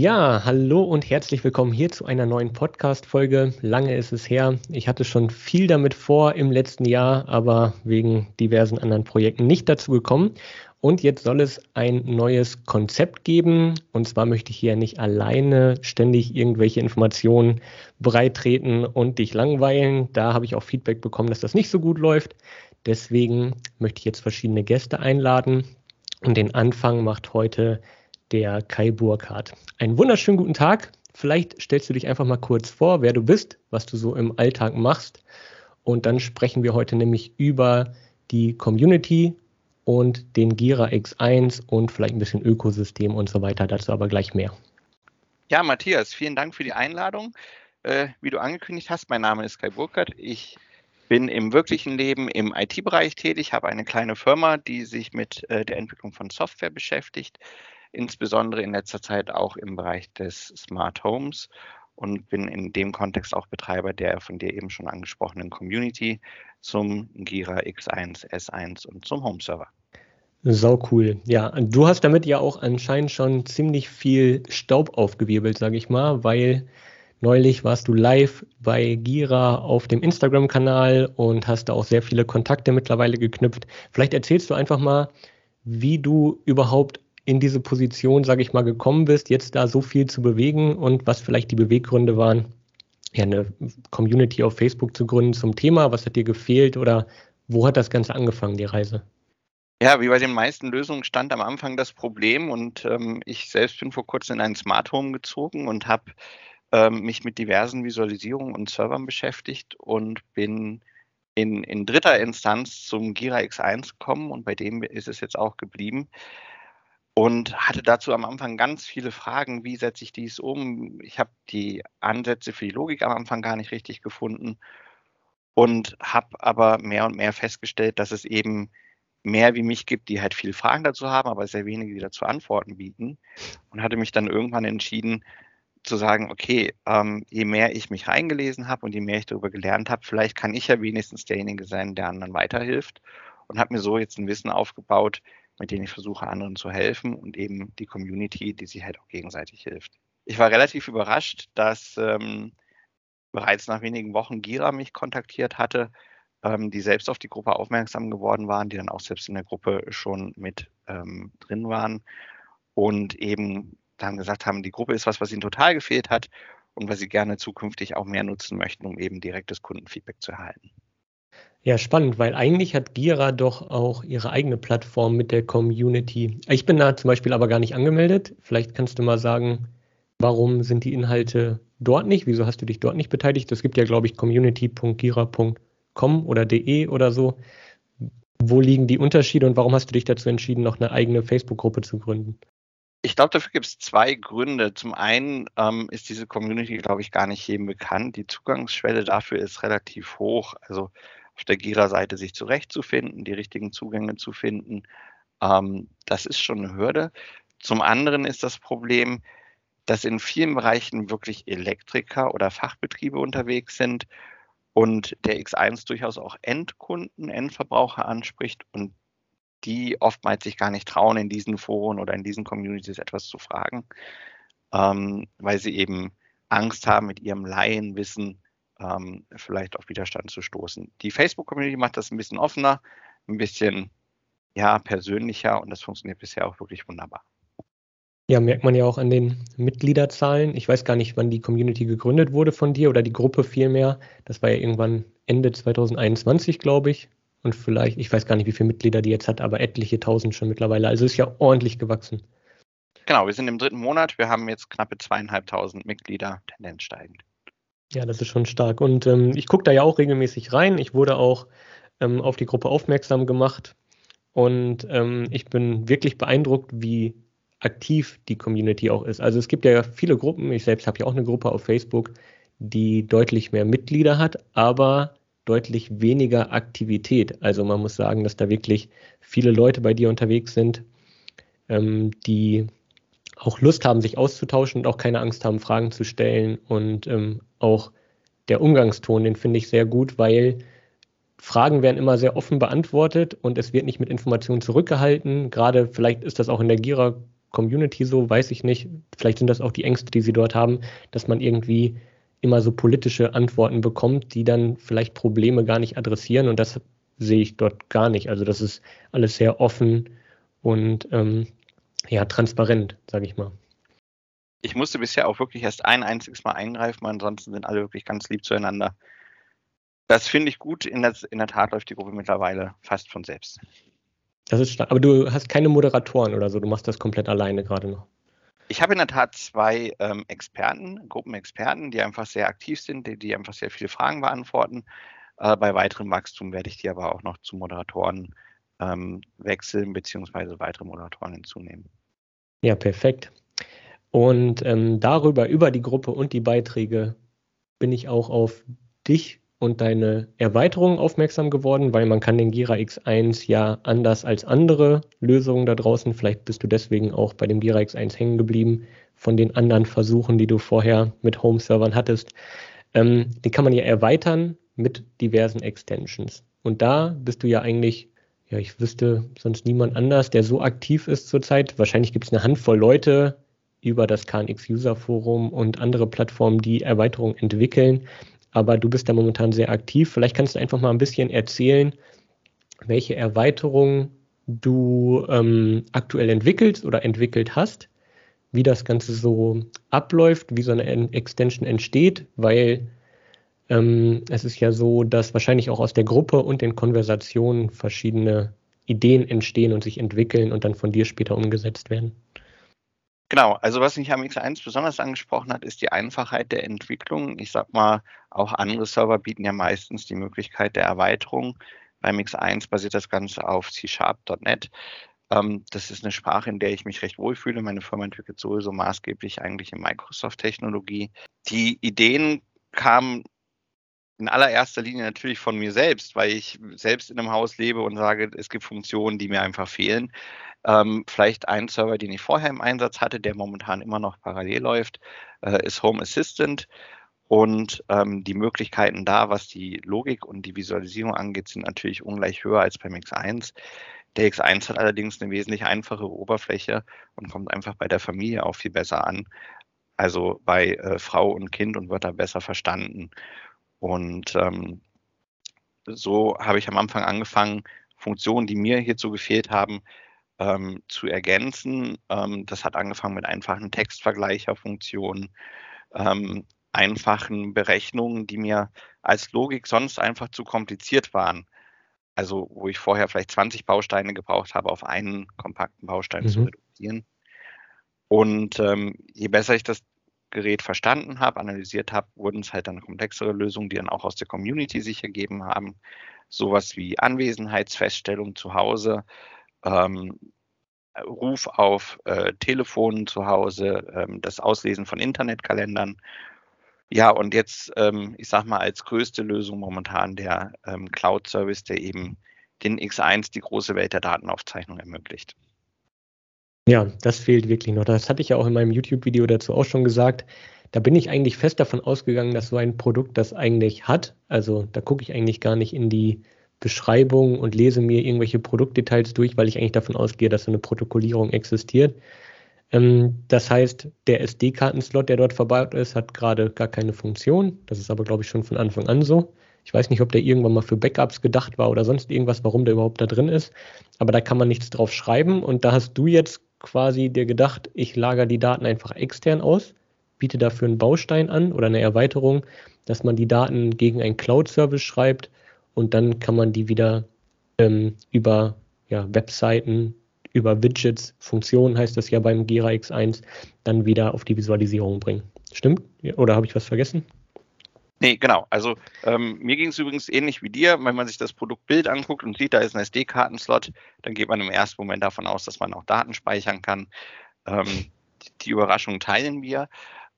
Ja, hallo und herzlich willkommen hier zu einer neuen Podcast-Folge. Lange ist es her. Ich hatte schon viel damit vor im letzten Jahr, aber wegen diversen anderen Projekten nicht dazu gekommen. Und jetzt soll es ein neues Konzept geben. Und zwar möchte ich hier nicht alleine ständig irgendwelche Informationen breitreten und dich langweilen. Da habe ich auch Feedback bekommen, dass das nicht so gut läuft. Deswegen möchte ich jetzt verschiedene Gäste einladen. Und den Anfang macht heute der Kai Burkhardt. Einen wunderschönen guten Tag. Vielleicht stellst du dich einfach mal kurz vor, wer du bist, was du so im Alltag machst. Und dann sprechen wir heute nämlich über die Community und den Gira X1 und vielleicht ein bisschen Ökosystem und so weiter. Dazu aber gleich mehr. Ja, Matthias, vielen Dank für die Einladung. Äh, wie du angekündigt hast, mein Name ist Kai Burkhardt. Ich bin im wirklichen Leben im IT-Bereich tätig, habe eine kleine Firma, die sich mit äh, der Entwicklung von Software beschäftigt insbesondere in letzter Zeit auch im Bereich des Smart Homes und bin in dem Kontext auch Betreiber der von dir eben schon angesprochenen Community zum Gira X1, S1 und zum Home Server. Sau cool. Ja, du hast damit ja auch anscheinend schon ziemlich viel Staub aufgewirbelt, sage ich mal, weil neulich warst du live bei Gira auf dem Instagram-Kanal und hast da auch sehr viele Kontakte mittlerweile geknüpft. Vielleicht erzählst du einfach mal, wie du überhaupt in diese Position, sage ich mal, gekommen bist, jetzt da so viel zu bewegen und was vielleicht die Beweggründe waren, ja, eine Community auf Facebook zu gründen zum Thema? Was hat dir gefehlt oder wo hat das Ganze angefangen, die Reise? Ja, wie bei den meisten Lösungen stand am Anfang das Problem und ähm, ich selbst bin vor kurzem in ein Smart Home gezogen und habe ähm, mich mit diversen Visualisierungen und Servern beschäftigt und bin in, in dritter Instanz zum Gira X1 gekommen und bei dem ist es jetzt auch geblieben und hatte dazu am Anfang ganz viele Fragen, wie setze ich dies um? Ich habe die Ansätze für die Logik am Anfang gar nicht richtig gefunden und habe aber mehr und mehr festgestellt, dass es eben mehr wie mich gibt, die halt viele Fragen dazu haben, aber sehr wenige, die dazu Antworten bieten. Und hatte mich dann irgendwann entschieden zu sagen, okay, ähm, je mehr ich mich reingelesen habe und je mehr ich darüber gelernt habe, vielleicht kann ich ja wenigstens derjenige sein, der anderen weiterhilft. Und habe mir so jetzt ein Wissen aufgebaut, mit denen ich versuche, anderen zu helfen und eben die Community, die sich halt auch gegenseitig hilft. Ich war relativ überrascht, dass ähm, bereits nach wenigen Wochen Gira mich kontaktiert hatte, ähm, die selbst auf die Gruppe aufmerksam geworden waren, die dann auch selbst in der Gruppe schon mit ähm, drin waren und eben dann gesagt haben, die Gruppe ist was, was ihnen total gefehlt hat und was sie gerne zukünftig auch mehr nutzen möchten, um eben direktes Kundenfeedback zu erhalten. Ja, spannend, weil eigentlich hat Gira doch auch ihre eigene Plattform mit der Community. Ich bin da zum Beispiel aber gar nicht angemeldet. Vielleicht kannst du mal sagen, warum sind die Inhalte dort nicht? Wieso hast du dich dort nicht beteiligt? Es gibt ja, glaube ich, community.gira.com oder de oder so. Wo liegen die Unterschiede und warum hast du dich dazu entschieden, noch eine eigene Facebook-Gruppe zu gründen? Ich glaube, dafür gibt es zwei Gründe. Zum einen ähm, ist diese Community, glaube ich, gar nicht jedem bekannt. Die Zugangsschwelle dafür ist relativ hoch. Also auf der Gira-Seite sich zurechtzufinden, die richtigen Zugänge zu finden. Ähm, das ist schon eine Hürde. Zum anderen ist das Problem, dass in vielen Bereichen wirklich Elektriker oder Fachbetriebe unterwegs sind und der X1 durchaus auch Endkunden, Endverbraucher anspricht und die oftmals sich gar nicht trauen, in diesen Foren oder in diesen Communities etwas zu fragen, ähm, weil sie eben Angst haben, mit ihrem Laienwissen ähm, vielleicht auf Widerstand zu stoßen. Die Facebook-Community macht das ein bisschen offener, ein bisschen ja, persönlicher und das funktioniert bisher auch wirklich wunderbar. Ja, merkt man ja auch an den Mitgliederzahlen. Ich weiß gar nicht, wann die Community gegründet wurde von dir oder die Gruppe vielmehr. Das war ja irgendwann Ende 2021, glaube ich. Und vielleicht, ich weiß gar nicht, wie viele Mitglieder die jetzt hat, aber etliche tausend schon mittlerweile. Also ist ja ordentlich gewachsen. Genau, wir sind im dritten Monat. Wir haben jetzt knappe zweieinhalbtausend Mitglieder, Tendenz steigend. Ja, das ist schon stark. Und ähm, ich gucke da ja auch regelmäßig rein. Ich wurde auch ähm, auf die Gruppe aufmerksam gemacht. Und ähm, ich bin wirklich beeindruckt, wie aktiv die Community auch ist. Also es gibt ja viele Gruppen, ich selbst habe ja auch eine Gruppe auf Facebook, die deutlich mehr Mitglieder hat, aber deutlich weniger Aktivität. Also man muss sagen, dass da wirklich viele Leute bei dir unterwegs sind, ähm, die auch Lust haben, sich auszutauschen und auch keine Angst haben, Fragen zu stellen. Und ähm, auch der Umgangston, den finde ich sehr gut, weil Fragen werden immer sehr offen beantwortet und es wird nicht mit Informationen zurückgehalten. Gerade vielleicht ist das auch in der Gira Community so, weiß ich nicht. Vielleicht sind das auch die Ängste, die sie dort haben, dass man irgendwie immer so politische Antworten bekommt, die dann vielleicht Probleme gar nicht adressieren. Und das sehe ich dort gar nicht. Also das ist alles sehr offen und ähm, ja, transparent, sage ich mal. Ich musste bisher auch wirklich erst ein einziges Mal eingreifen, ansonsten sind alle wirklich ganz lieb zueinander. Das finde ich gut. In der, in der Tat läuft die Gruppe mittlerweile fast von selbst. Das ist stark. Aber du hast keine Moderatoren oder so, du machst das komplett alleine gerade noch. Ich habe in der Tat zwei ähm, Experten, Gruppenexperten, die einfach sehr aktiv sind, die, die einfach sehr viele Fragen beantworten. Äh, bei weiterem Wachstum werde ich die aber auch noch zu Moderatoren ähm, wechseln, beziehungsweise weitere Moderatoren hinzunehmen. Ja, perfekt. Und ähm, darüber, über die Gruppe und die Beiträge, bin ich auch auf dich und deine Erweiterung aufmerksam geworden, weil man kann den Gira X1 ja anders als andere Lösungen da draußen, vielleicht bist du deswegen auch bei dem Gira X1 hängen geblieben, von den anderen Versuchen, die du vorher mit Home-Servern hattest, ähm, den kann man ja erweitern mit diversen Extensions. Und da bist du ja eigentlich, ja, ich wüsste sonst niemand anders, der so aktiv ist zurzeit. Wahrscheinlich gibt es eine Handvoll Leute über das KNX User Forum und andere Plattformen, die Erweiterungen entwickeln aber du bist da momentan sehr aktiv. Vielleicht kannst du einfach mal ein bisschen erzählen, welche Erweiterungen du ähm, aktuell entwickelst oder entwickelt hast, wie das Ganze so abläuft, wie so eine Extension entsteht, weil ähm, es ist ja so, dass wahrscheinlich auch aus der Gruppe und den Konversationen verschiedene Ideen entstehen und sich entwickeln und dann von dir später umgesetzt werden. Genau, also was mich am X1 besonders angesprochen hat, ist die Einfachheit der Entwicklung. Ich sag mal, auch andere Server bieten ja meistens die Möglichkeit der Erweiterung. Beim X1 basiert das Ganze auf C-Sharp.net. Ähm, das ist eine Sprache, in der ich mich recht wohlfühle. Meine Firma entwickelt sowieso maßgeblich eigentlich in Microsoft-Technologie. Die Ideen kamen in allererster Linie natürlich von mir selbst, weil ich selbst in einem Haus lebe und sage, es gibt Funktionen, die mir einfach fehlen. Ähm, vielleicht ein Server, den ich vorher im Einsatz hatte, der momentan immer noch parallel läuft, äh, ist Home Assistant. Und ähm, die Möglichkeiten da, was die Logik und die Visualisierung angeht, sind natürlich ungleich höher als beim X1. Der X1 hat allerdings eine wesentlich einfache Oberfläche und kommt einfach bei der Familie auch viel besser an. Also bei äh, Frau und Kind und wird da besser verstanden. Und ähm, so habe ich am Anfang angefangen, Funktionen, die mir hierzu gefehlt haben, ähm, zu ergänzen. Ähm, das hat angefangen mit einfachen Textvergleicherfunktionen, ähm, einfachen Berechnungen, die mir als Logik sonst einfach zu kompliziert waren. Also wo ich vorher vielleicht 20 Bausteine gebraucht habe, auf einen kompakten Baustein mhm. zu reduzieren. Und ähm, je besser ich das Gerät verstanden habe, analysiert habe, wurden es halt dann komplexere Lösungen, die dann auch aus der Community sich ergeben haben. Sowas wie Anwesenheitsfeststellung zu Hause, ähm, Ruf auf äh, Telefonen zu Hause, ähm, das Auslesen von Internetkalendern. Ja, und jetzt, ähm, ich sag mal, als größte Lösung momentan der ähm, Cloud-Service, der eben den X1 die große Welt der Datenaufzeichnung ermöglicht. Ja, das fehlt wirklich noch. Das hatte ich ja auch in meinem YouTube-Video dazu auch schon gesagt. Da bin ich eigentlich fest davon ausgegangen, dass so ein Produkt das eigentlich hat. Also da gucke ich eigentlich gar nicht in die Beschreibung und lese mir irgendwelche Produktdetails durch, weil ich eigentlich davon ausgehe, dass so eine Protokollierung existiert. Ähm, das heißt, der SD-Kartenslot, der dort verbaut ist, hat gerade gar keine Funktion. Das ist aber, glaube ich, schon von Anfang an so. Ich weiß nicht, ob der irgendwann mal für Backups gedacht war oder sonst irgendwas, warum der überhaupt da drin ist. Aber da kann man nichts drauf schreiben. Und da hast du jetzt quasi dir gedacht, ich lagere die Daten einfach extern aus, biete dafür einen Baustein an oder eine Erweiterung, dass man die Daten gegen einen Cloud-Service schreibt und dann kann man die wieder ähm, über ja, Webseiten, über Widgets, Funktionen heißt das ja beim Gira X1, dann wieder auf die Visualisierung bringen. Stimmt? Oder habe ich was vergessen? Nee, genau. Also ähm, mir ging es übrigens ähnlich wie dir. Wenn man sich das Produktbild anguckt und sieht, da ist ein SD-Kartenslot, dann geht man im ersten Moment davon aus, dass man auch Daten speichern kann. Ähm, die, Überraschung teilen wir.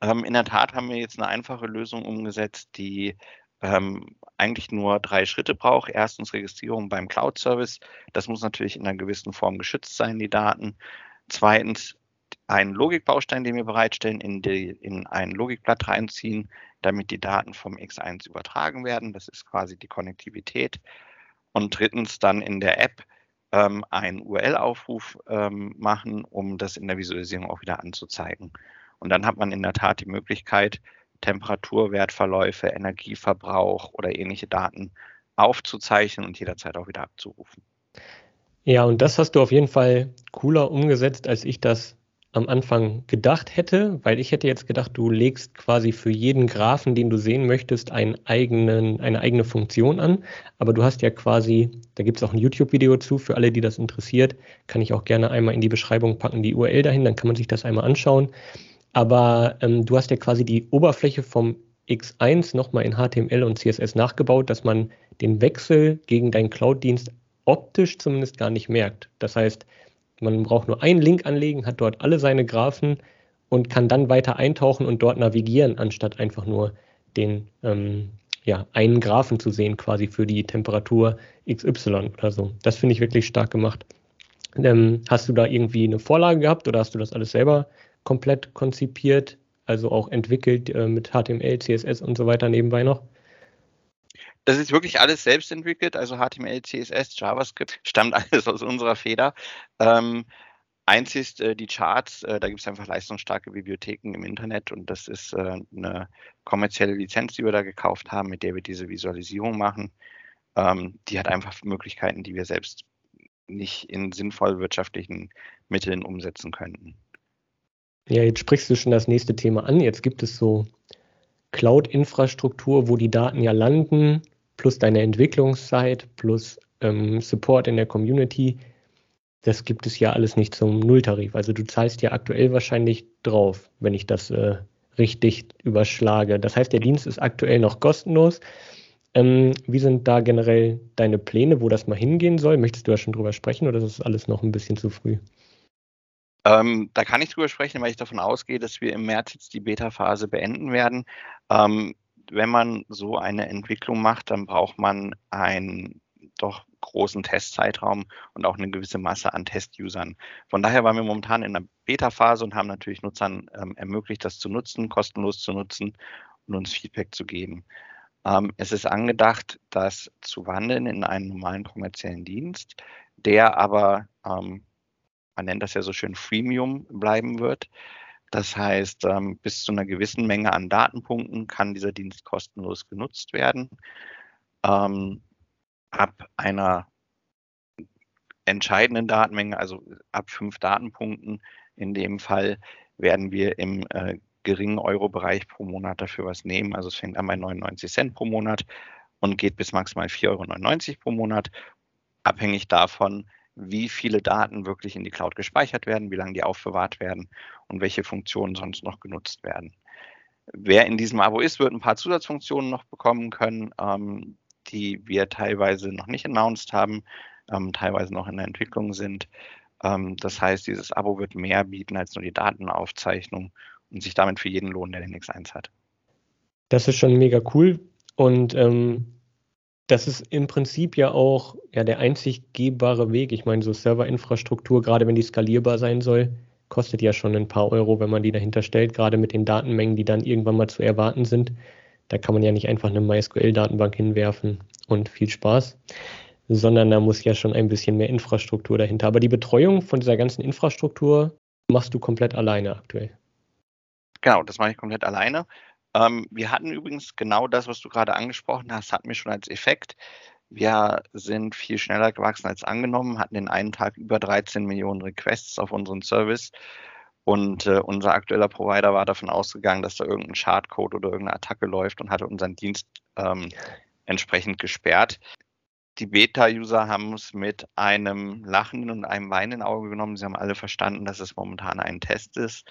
Ähm, in der Tat haben wir jetzt eine einfache Lösung umgesetzt, die ähm, eigentlich nur drei Schritte braucht. Erstens Registrierung beim Cloud-Service. Das muss natürlich in einer gewissen Form geschützt sein, die Daten. Zweitens einen Logikbaustein, den wir bereitstellen, in, die, in ein Logikblatt reinziehen, damit die Daten vom X1 übertragen werden. Das ist quasi die Konnektivität. Und drittens dann in der App ähm, einen URL-Aufruf ähm, machen, um das in der Visualisierung auch wieder anzuzeigen. Und dann hat man in der Tat die Möglichkeit, Temperaturwertverläufe, Energieverbrauch oder ähnliche Daten aufzuzeichnen und jederzeit auch wieder abzurufen. Ja, und das hast du auf jeden Fall cooler umgesetzt, als ich das am Anfang gedacht hätte, weil ich hätte jetzt gedacht, du legst quasi für jeden Graphen, den du sehen möchtest, einen eigenen, eine eigene Funktion an. Aber du hast ja quasi, da gibt es auch ein YouTube-Video zu, für alle, die das interessiert, kann ich auch gerne einmal in die Beschreibung packen, die URL dahin, dann kann man sich das einmal anschauen. Aber ähm, du hast ja quasi die Oberfläche vom X1 nochmal in HTML und CSS nachgebaut, dass man den Wechsel gegen deinen Cloud-Dienst optisch zumindest gar nicht merkt. Das heißt, man braucht nur einen Link anlegen, hat dort alle seine Graphen und kann dann weiter eintauchen und dort navigieren, anstatt einfach nur den ähm, ja, einen Graphen zu sehen, quasi für die Temperatur XY oder so. Das finde ich wirklich stark gemacht. Ähm, hast du da irgendwie eine Vorlage gehabt oder hast du das alles selber komplett konzipiert, also auch entwickelt äh, mit HTML, CSS und so weiter nebenbei noch? Das ist wirklich alles selbst entwickelt, also HTML, CSS, JavaScript, stammt alles aus unserer Feder. Ähm, einzig äh, die Charts, äh, da gibt es einfach leistungsstarke Bibliotheken im Internet und das ist äh, eine kommerzielle Lizenz, die wir da gekauft haben, mit der wir diese Visualisierung machen. Ähm, die hat einfach Möglichkeiten, die wir selbst nicht in sinnvoll wirtschaftlichen Mitteln umsetzen könnten. Ja, jetzt sprichst du schon das nächste Thema an. Jetzt gibt es so Cloud-Infrastruktur, wo die Daten ja landen, plus deine Entwicklungszeit, plus ähm, Support in der Community. Das gibt es ja alles nicht zum Nulltarif. Also du zahlst ja aktuell wahrscheinlich drauf, wenn ich das äh, richtig überschlage. Das heißt, der Dienst ist aktuell noch kostenlos. Ähm, wie sind da generell deine Pläne, wo das mal hingehen soll? Möchtest du da schon drüber sprechen oder ist das alles noch ein bisschen zu früh? Ähm, da kann ich drüber sprechen, weil ich davon ausgehe, dass wir im März jetzt die Beta-Phase beenden werden. Ähm, wenn man so eine Entwicklung macht, dann braucht man einen doch großen Testzeitraum und auch eine gewisse Masse an Test-Usern. Von daher waren wir momentan in der Beta-Phase und haben natürlich Nutzern ähm, ermöglicht, das zu nutzen, kostenlos zu nutzen und uns Feedback zu geben. Ähm, es ist angedacht, das zu wandeln in einen normalen kommerziellen Dienst, der aber ähm, man nennt das ja so schön Freemium bleiben wird. Das heißt, ähm, bis zu einer gewissen Menge an Datenpunkten kann dieser Dienst kostenlos genutzt werden. Ähm, ab einer entscheidenden Datenmenge, also ab fünf Datenpunkten in dem Fall, werden wir im äh, geringen Euro-Bereich pro Monat dafür was nehmen. Also es fängt an bei 99 Cent pro Monat und geht bis maximal 4,99 Euro pro Monat, abhängig davon, wie viele Daten wirklich in die Cloud gespeichert werden, wie lange die aufbewahrt werden und welche Funktionen sonst noch genutzt werden. Wer in diesem Abo ist, wird ein paar Zusatzfunktionen noch bekommen können, ähm, die wir teilweise noch nicht announced haben, ähm, teilweise noch in der Entwicklung sind. Ähm, das heißt, dieses Abo wird mehr bieten als nur die Datenaufzeichnung und sich damit für jeden lohnen, der den X1 hat. Das ist schon mega cool. Und ähm, das ist im Prinzip ja auch ja, der einzig gehbare Weg. Ich meine, so Serverinfrastruktur, gerade wenn die skalierbar sein soll, kostet ja schon ein paar Euro, wenn man die dahinter stellt, gerade mit den Datenmengen, die dann irgendwann mal zu erwarten sind. Da kann man ja nicht einfach eine MySQL-Datenbank hinwerfen und viel Spaß, sondern da muss ja schon ein bisschen mehr Infrastruktur dahinter. Aber die Betreuung von dieser ganzen Infrastruktur machst du komplett alleine aktuell. Genau, das mache ich komplett alleine. Ähm, wir hatten übrigens genau das, was du gerade angesprochen hast, hatten wir schon als Effekt. Wir sind viel schneller gewachsen als angenommen, hatten in einem Tag über 13 Millionen Requests auf unseren Service. Und äh, unser aktueller Provider war davon ausgegangen, dass da irgendein Schadcode oder irgendeine Attacke läuft und hatte unseren Dienst ähm, entsprechend gesperrt. Die Beta-User haben es mit einem lachenden und einem weinenden Auge genommen. Sie haben alle verstanden, dass es momentan ein Test ist.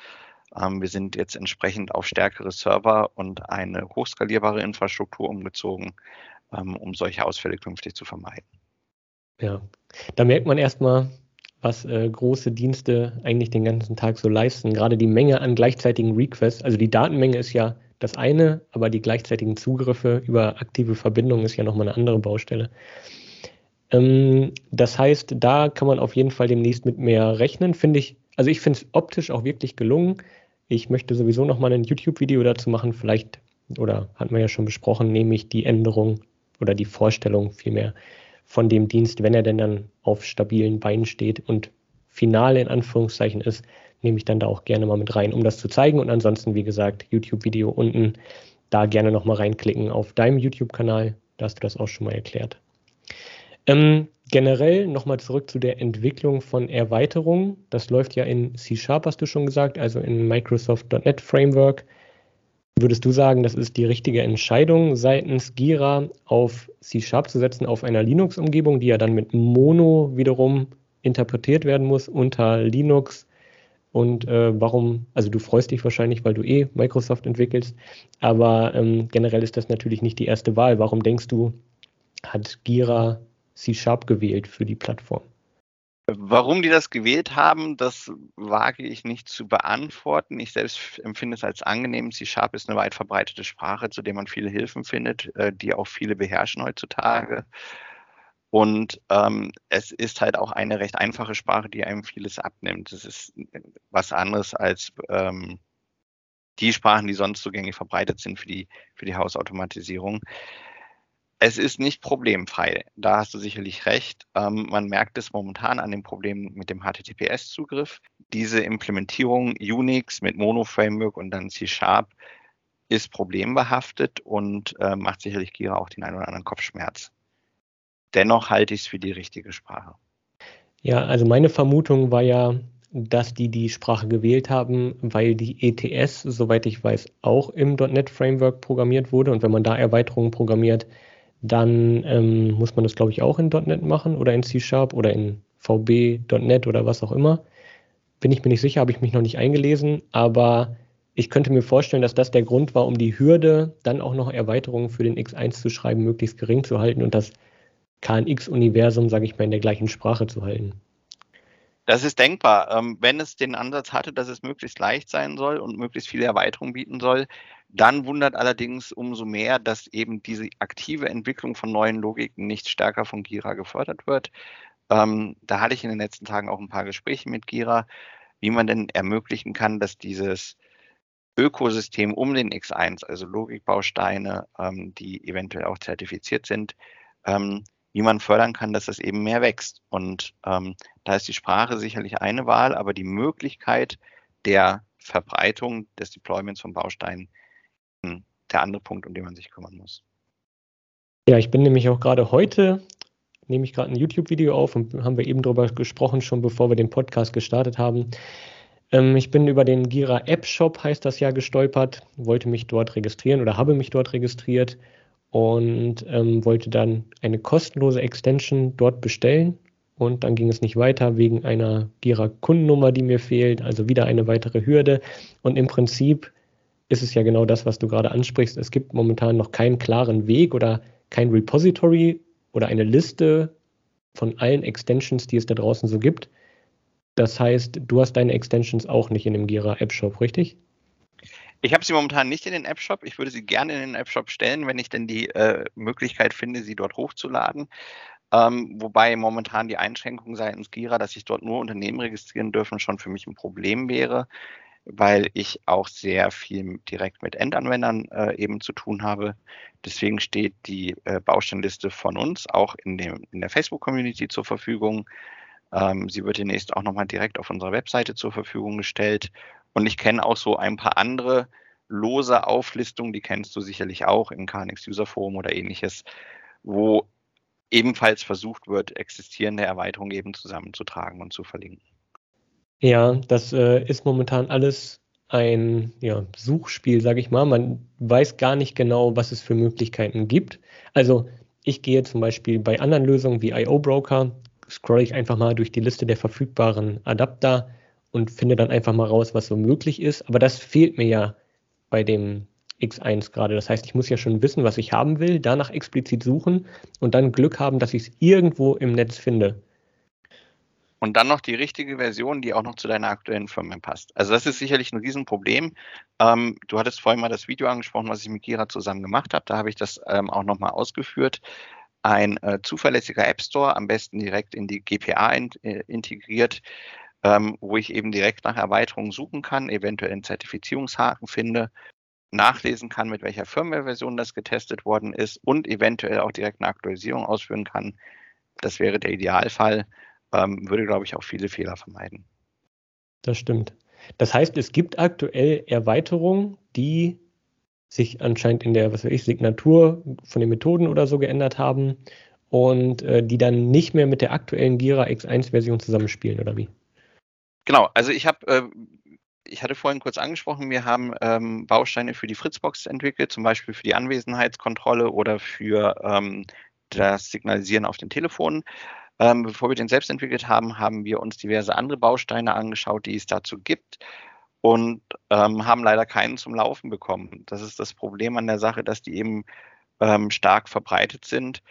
Ähm, wir sind jetzt entsprechend auf stärkere Server und eine hochskalierbare Infrastruktur umgezogen, ähm, um solche Ausfälle künftig zu vermeiden. Ja, da merkt man erstmal, was äh, große Dienste eigentlich den ganzen Tag so leisten. Gerade die Menge an gleichzeitigen Requests, also die Datenmenge ist ja das eine, aber die gleichzeitigen Zugriffe über aktive Verbindungen ist ja nochmal eine andere Baustelle. Ähm, das heißt, da kann man auf jeden Fall demnächst mit mehr rechnen, finde ich. Also ich finde es optisch auch wirklich gelungen. Ich möchte sowieso noch mal ein YouTube-Video dazu machen. Vielleicht, oder hatten wir ja schon besprochen, nehme ich die Änderung oder die Vorstellung vielmehr von dem Dienst, wenn er denn dann auf stabilen Beinen steht und final in Anführungszeichen ist, nehme ich dann da auch gerne mal mit rein, um das zu zeigen. Und ansonsten, wie gesagt, YouTube-Video unten, da gerne nochmal reinklicken auf deinem YouTube-Kanal. Da hast du das auch schon mal erklärt. Ähm, generell nochmal zurück zu der Entwicklung von Erweiterungen. Das läuft ja in C-Sharp, hast du schon gesagt, also in Microsoft.NET Framework. Würdest du sagen, das ist die richtige Entscheidung seitens Gira auf C-Sharp zu setzen, auf einer Linux-Umgebung, die ja dann mit Mono wiederum interpretiert werden muss unter Linux? Und äh, warum, also du freust dich wahrscheinlich, weil du eh Microsoft entwickelst, aber ähm, generell ist das natürlich nicht die erste Wahl. Warum denkst du, hat Gira C-Sharp gewählt für die Plattform? Warum die das gewählt haben, das wage ich nicht zu beantworten. Ich selbst empfinde es als angenehm. C-Sharp ist eine weit verbreitete Sprache, zu der man viele Hilfen findet, äh, die auch viele beherrschen heutzutage. Und ähm, es ist halt auch eine recht einfache Sprache, die einem vieles abnimmt. Es ist was anderes als ähm, die Sprachen, die sonst zugänglich verbreitet sind für die, für die Hausautomatisierung. Es ist nicht problemfrei. Da hast du sicherlich recht. Ähm, man merkt es momentan an dem Problem mit dem HTTPS-Zugriff. Diese Implementierung Unix mit Mono-Framework und dann C-Sharp ist problembehaftet und äh, macht sicherlich Gira auch den einen oder anderen Kopfschmerz. Dennoch halte ich es für die richtige Sprache. Ja, also meine Vermutung war ja, dass die die Sprache gewählt haben, weil die ETS, soweit ich weiß, auch im .NET Framework programmiert wurde. Und wenn man da Erweiterungen programmiert, dann ähm, muss man das, glaube ich, auch in .NET machen oder in C-Sharp oder in VB.NET oder was auch immer. Bin ich mir nicht sicher, habe ich mich noch nicht eingelesen, aber ich könnte mir vorstellen, dass das der Grund war, um die Hürde, dann auch noch Erweiterungen für den X1 zu schreiben, möglichst gering zu halten und das KNX-Universum, sage ich mal, in der gleichen Sprache zu halten. Das ist denkbar. Ähm, wenn es den Ansatz hatte, dass es möglichst leicht sein soll und möglichst viele Erweiterungen bieten soll, dann wundert allerdings umso mehr, dass eben diese aktive Entwicklung von neuen Logiken nicht stärker von Gira gefördert wird. Ähm, da hatte ich in den letzten Tagen auch ein paar Gespräche mit Gira, wie man denn ermöglichen kann, dass dieses Ökosystem um den X1, also Logikbausteine, ähm, die eventuell auch zertifiziert sind, wie man fördern kann, dass es eben mehr wächst. Und ähm, da ist die Sprache sicherlich eine Wahl, aber die Möglichkeit der Verbreitung des Deployments von Bausteinen der andere Punkt, um den man sich kümmern muss. Ja, ich bin nämlich auch gerade heute, nehme ich gerade ein YouTube-Video auf und haben wir eben darüber gesprochen, schon bevor wir den Podcast gestartet haben. Ähm, ich bin über den Gira App Shop, heißt das ja, gestolpert, wollte mich dort registrieren oder habe mich dort registriert und ähm, wollte dann eine kostenlose Extension dort bestellen. Und dann ging es nicht weiter wegen einer Gira-Kundennummer, die mir fehlt, also wieder eine weitere Hürde. Und im Prinzip ist es ja genau das, was du gerade ansprichst. Es gibt momentan noch keinen klaren Weg oder kein Repository oder eine Liste von allen Extensions, die es da draußen so gibt. Das heißt, du hast deine Extensions auch nicht in dem Gira App Shop, richtig? Ich habe sie momentan nicht in den App Shop. Ich würde sie gerne in den App Shop stellen, wenn ich denn die äh, Möglichkeit finde, sie dort hochzuladen. Ähm, wobei momentan die Einschränkung seitens Gira, dass sich dort nur Unternehmen registrieren dürfen, schon für mich ein Problem wäre, weil ich auch sehr viel direkt mit Endanwendern äh, eben zu tun habe. Deswegen steht die äh, Bausteinliste von uns auch in, dem, in der Facebook-Community zur Verfügung. Ähm, sie wird demnächst auch nochmal direkt auf unserer Webseite zur Verfügung gestellt. Und ich kenne auch so ein paar andere lose Auflistungen, die kennst du sicherlich auch im KNX User Forum oder ähnliches, wo ebenfalls versucht wird, existierende Erweiterungen eben zusammenzutragen und zu verlinken. Ja, das äh, ist momentan alles ein ja, Suchspiel, sage ich mal. Man weiß gar nicht genau, was es für Möglichkeiten gibt. Also ich gehe zum Beispiel bei anderen Lösungen wie IO Broker, scrolle ich einfach mal durch die Liste der verfügbaren Adapter und finde dann einfach mal raus, was so möglich ist. Aber das fehlt mir ja bei dem X1 gerade. Das heißt, ich muss ja schon wissen, was ich haben will, danach explizit suchen und dann Glück haben, dass ich es irgendwo im Netz finde. Und dann noch die richtige Version, die auch noch zu deiner aktuellen Firma passt. Also das ist sicherlich ein Riesenproblem. Ähm, du hattest vorhin mal das Video angesprochen, was ich mit Kira zusammen gemacht habe. Da habe ich das ähm, auch nochmal ausgeführt. Ein äh, zuverlässiger App Store, am besten direkt in die GPA in, äh, integriert, ähm, wo ich eben direkt nach Erweiterungen suchen kann, eventuell einen Zertifizierungshaken finde, nachlesen kann, mit welcher Firmware-Version das getestet worden ist und eventuell auch direkt eine Aktualisierung ausführen kann, das wäre der Idealfall, ähm, würde, glaube ich, auch viele Fehler vermeiden. Das stimmt. Das heißt, es gibt aktuell Erweiterungen, die sich anscheinend in der, was weiß ich, Signatur von den Methoden oder so geändert haben und äh, die dann nicht mehr mit der aktuellen Gira X1-Version zusammenspielen, oder wie? Genau, also ich habe, äh, ich hatte vorhin kurz angesprochen, wir haben ähm, Bausteine für die Fritzbox entwickelt, zum Beispiel für die Anwesenheitskontrolle oder für ähm, das Signalisieren auf den Telefonen. Ähm, bevor wir den selbst entwickelt haben, haben wir uns diverse andere Bausteine angeschaut, die es dazu gibt und ähm, haben leider keinen zum Laufen bekommen. Das ist das Problem an der Sache, dass die eben ähm, stark verbreitet sind.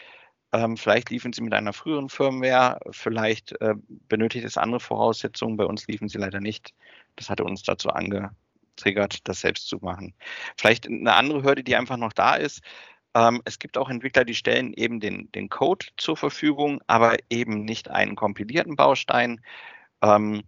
Ähm, vielleicht liefen sie mit einer früheren Firmware, vielleicht äh, benötigt es andere Voraussetzungen. Bei uns liefen sie leider nicht. Das hatte uns dazu angetriggert, das selbst zu machen. Vielleicht eine andere Hürde, die einfach noch da ist. Ähm, es gibt auch Entwickler, die stellen eben den, den Code zur Verfügung, aber eben nicht einen kompilierten Baustein. Ähm,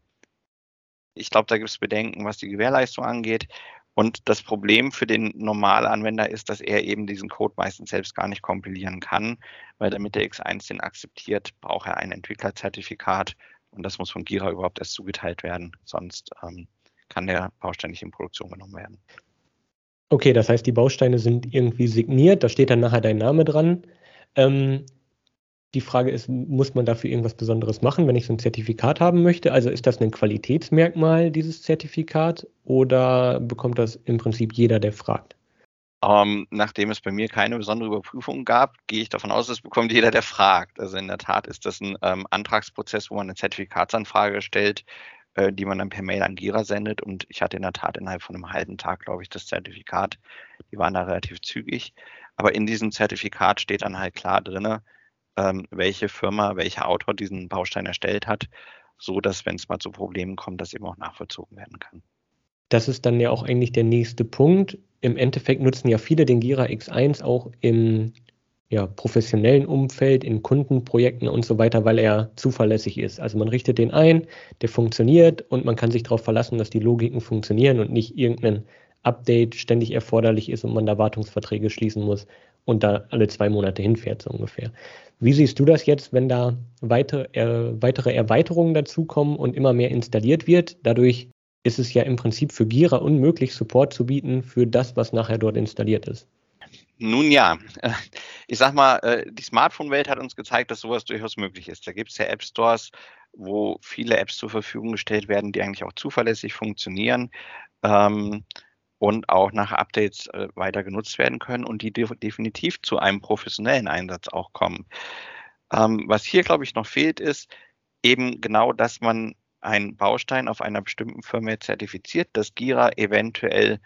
ich glaube, da gibt es Bedenken, was die Gewährleistung angeht. Und das Problem für den Normalanwender ist, dass er eben diesen Code meistens selbst gar nicht kompilieren kann, weil damit der X1 den akzeptiert, braucht er ein Entwicklerzertifikat und das muss von Gira überhaupt erst zugeteilt werden. Sonst ähm, kann der Baustein nicht in Produktion genommen werden. Okay, das heißt, die Bausteine sind irgendwie signiert, da steht dann nachher dein Name dran. Ähm, die Frage ist, muss man dafür irgendwas Besonderes machen, wenn ich so ein Zertifikat haben möchte? Also ist das ein Qualitätsmerkmal, dieses Zertifikat, oder bekommt das im Prinzip jeder, der fragt? Ähm, nachdem es bei mir keine besondere Überprüfung gab, gehe ich davon aus, es bekommt jeder, der fragt. Also in der Tat ist das ein ähm, Antragsprozess, wo man eine Zertifikatsanfrage stellt, äh, die man dann per Mail an Gira sendet. Und ich hatte in der Tat innerhalb von einem halben Tag, glaube ich, das Zertifikat. Die waren da relativ zügig. Aber in diesem Zertifikat steht dann halt klar drin, ähm, welche Firma, welcher Autor diesen Baustein erstellt hat, so dass, wenn es mal zu Problemen kommt, das eben auch nachvollzogen werden kann. Das ist dann ja auch eigentlich der nächste Punkt. Im Endeffekt nutzen ja viele den Gira X1 auch im ja, professionellen Umfeld, in Kundenprojekten und so weiter, weil er zuverlässig ist. Also man richtet den ein, der funktioniert und man kann sich darauf verlassen, dass die Logiken funktionieren und nicht irgendein Update ständig erforderlich ist und man da Wartungsverträge schließen muss und da alle zwei Monate hinfährt, so ungefähr. Wie siehst du das jetzt, wenn da weitere, äh, weitere Erweiterungen dazukommen und immer mehr installiert wird? Dadurch ist es ja im Prinzip für Gira unmöglich, Support zu bieten für das, was nachher dort installiert ist. Nun ja, ich sag mal, äh, die Smartphone-Welt hat uns gezeigt, dass sowas durchaus möglich ist. Da gibt es ja App Stores, wo viele Apps zur Verfügung gestellt werden, die eigentlich auch zuverlässig funktionieren ähm, und auch nach Updates äh, weiter genutzt werden können und die definitiv zu einem professionellen Einsatz auch kommen. Ähm, was hier, glaube ich, noch fehlt, ist eben genau, dass man einen Baustein auf einer bestimmten Firmware zertifiziert, dass Gira eventuell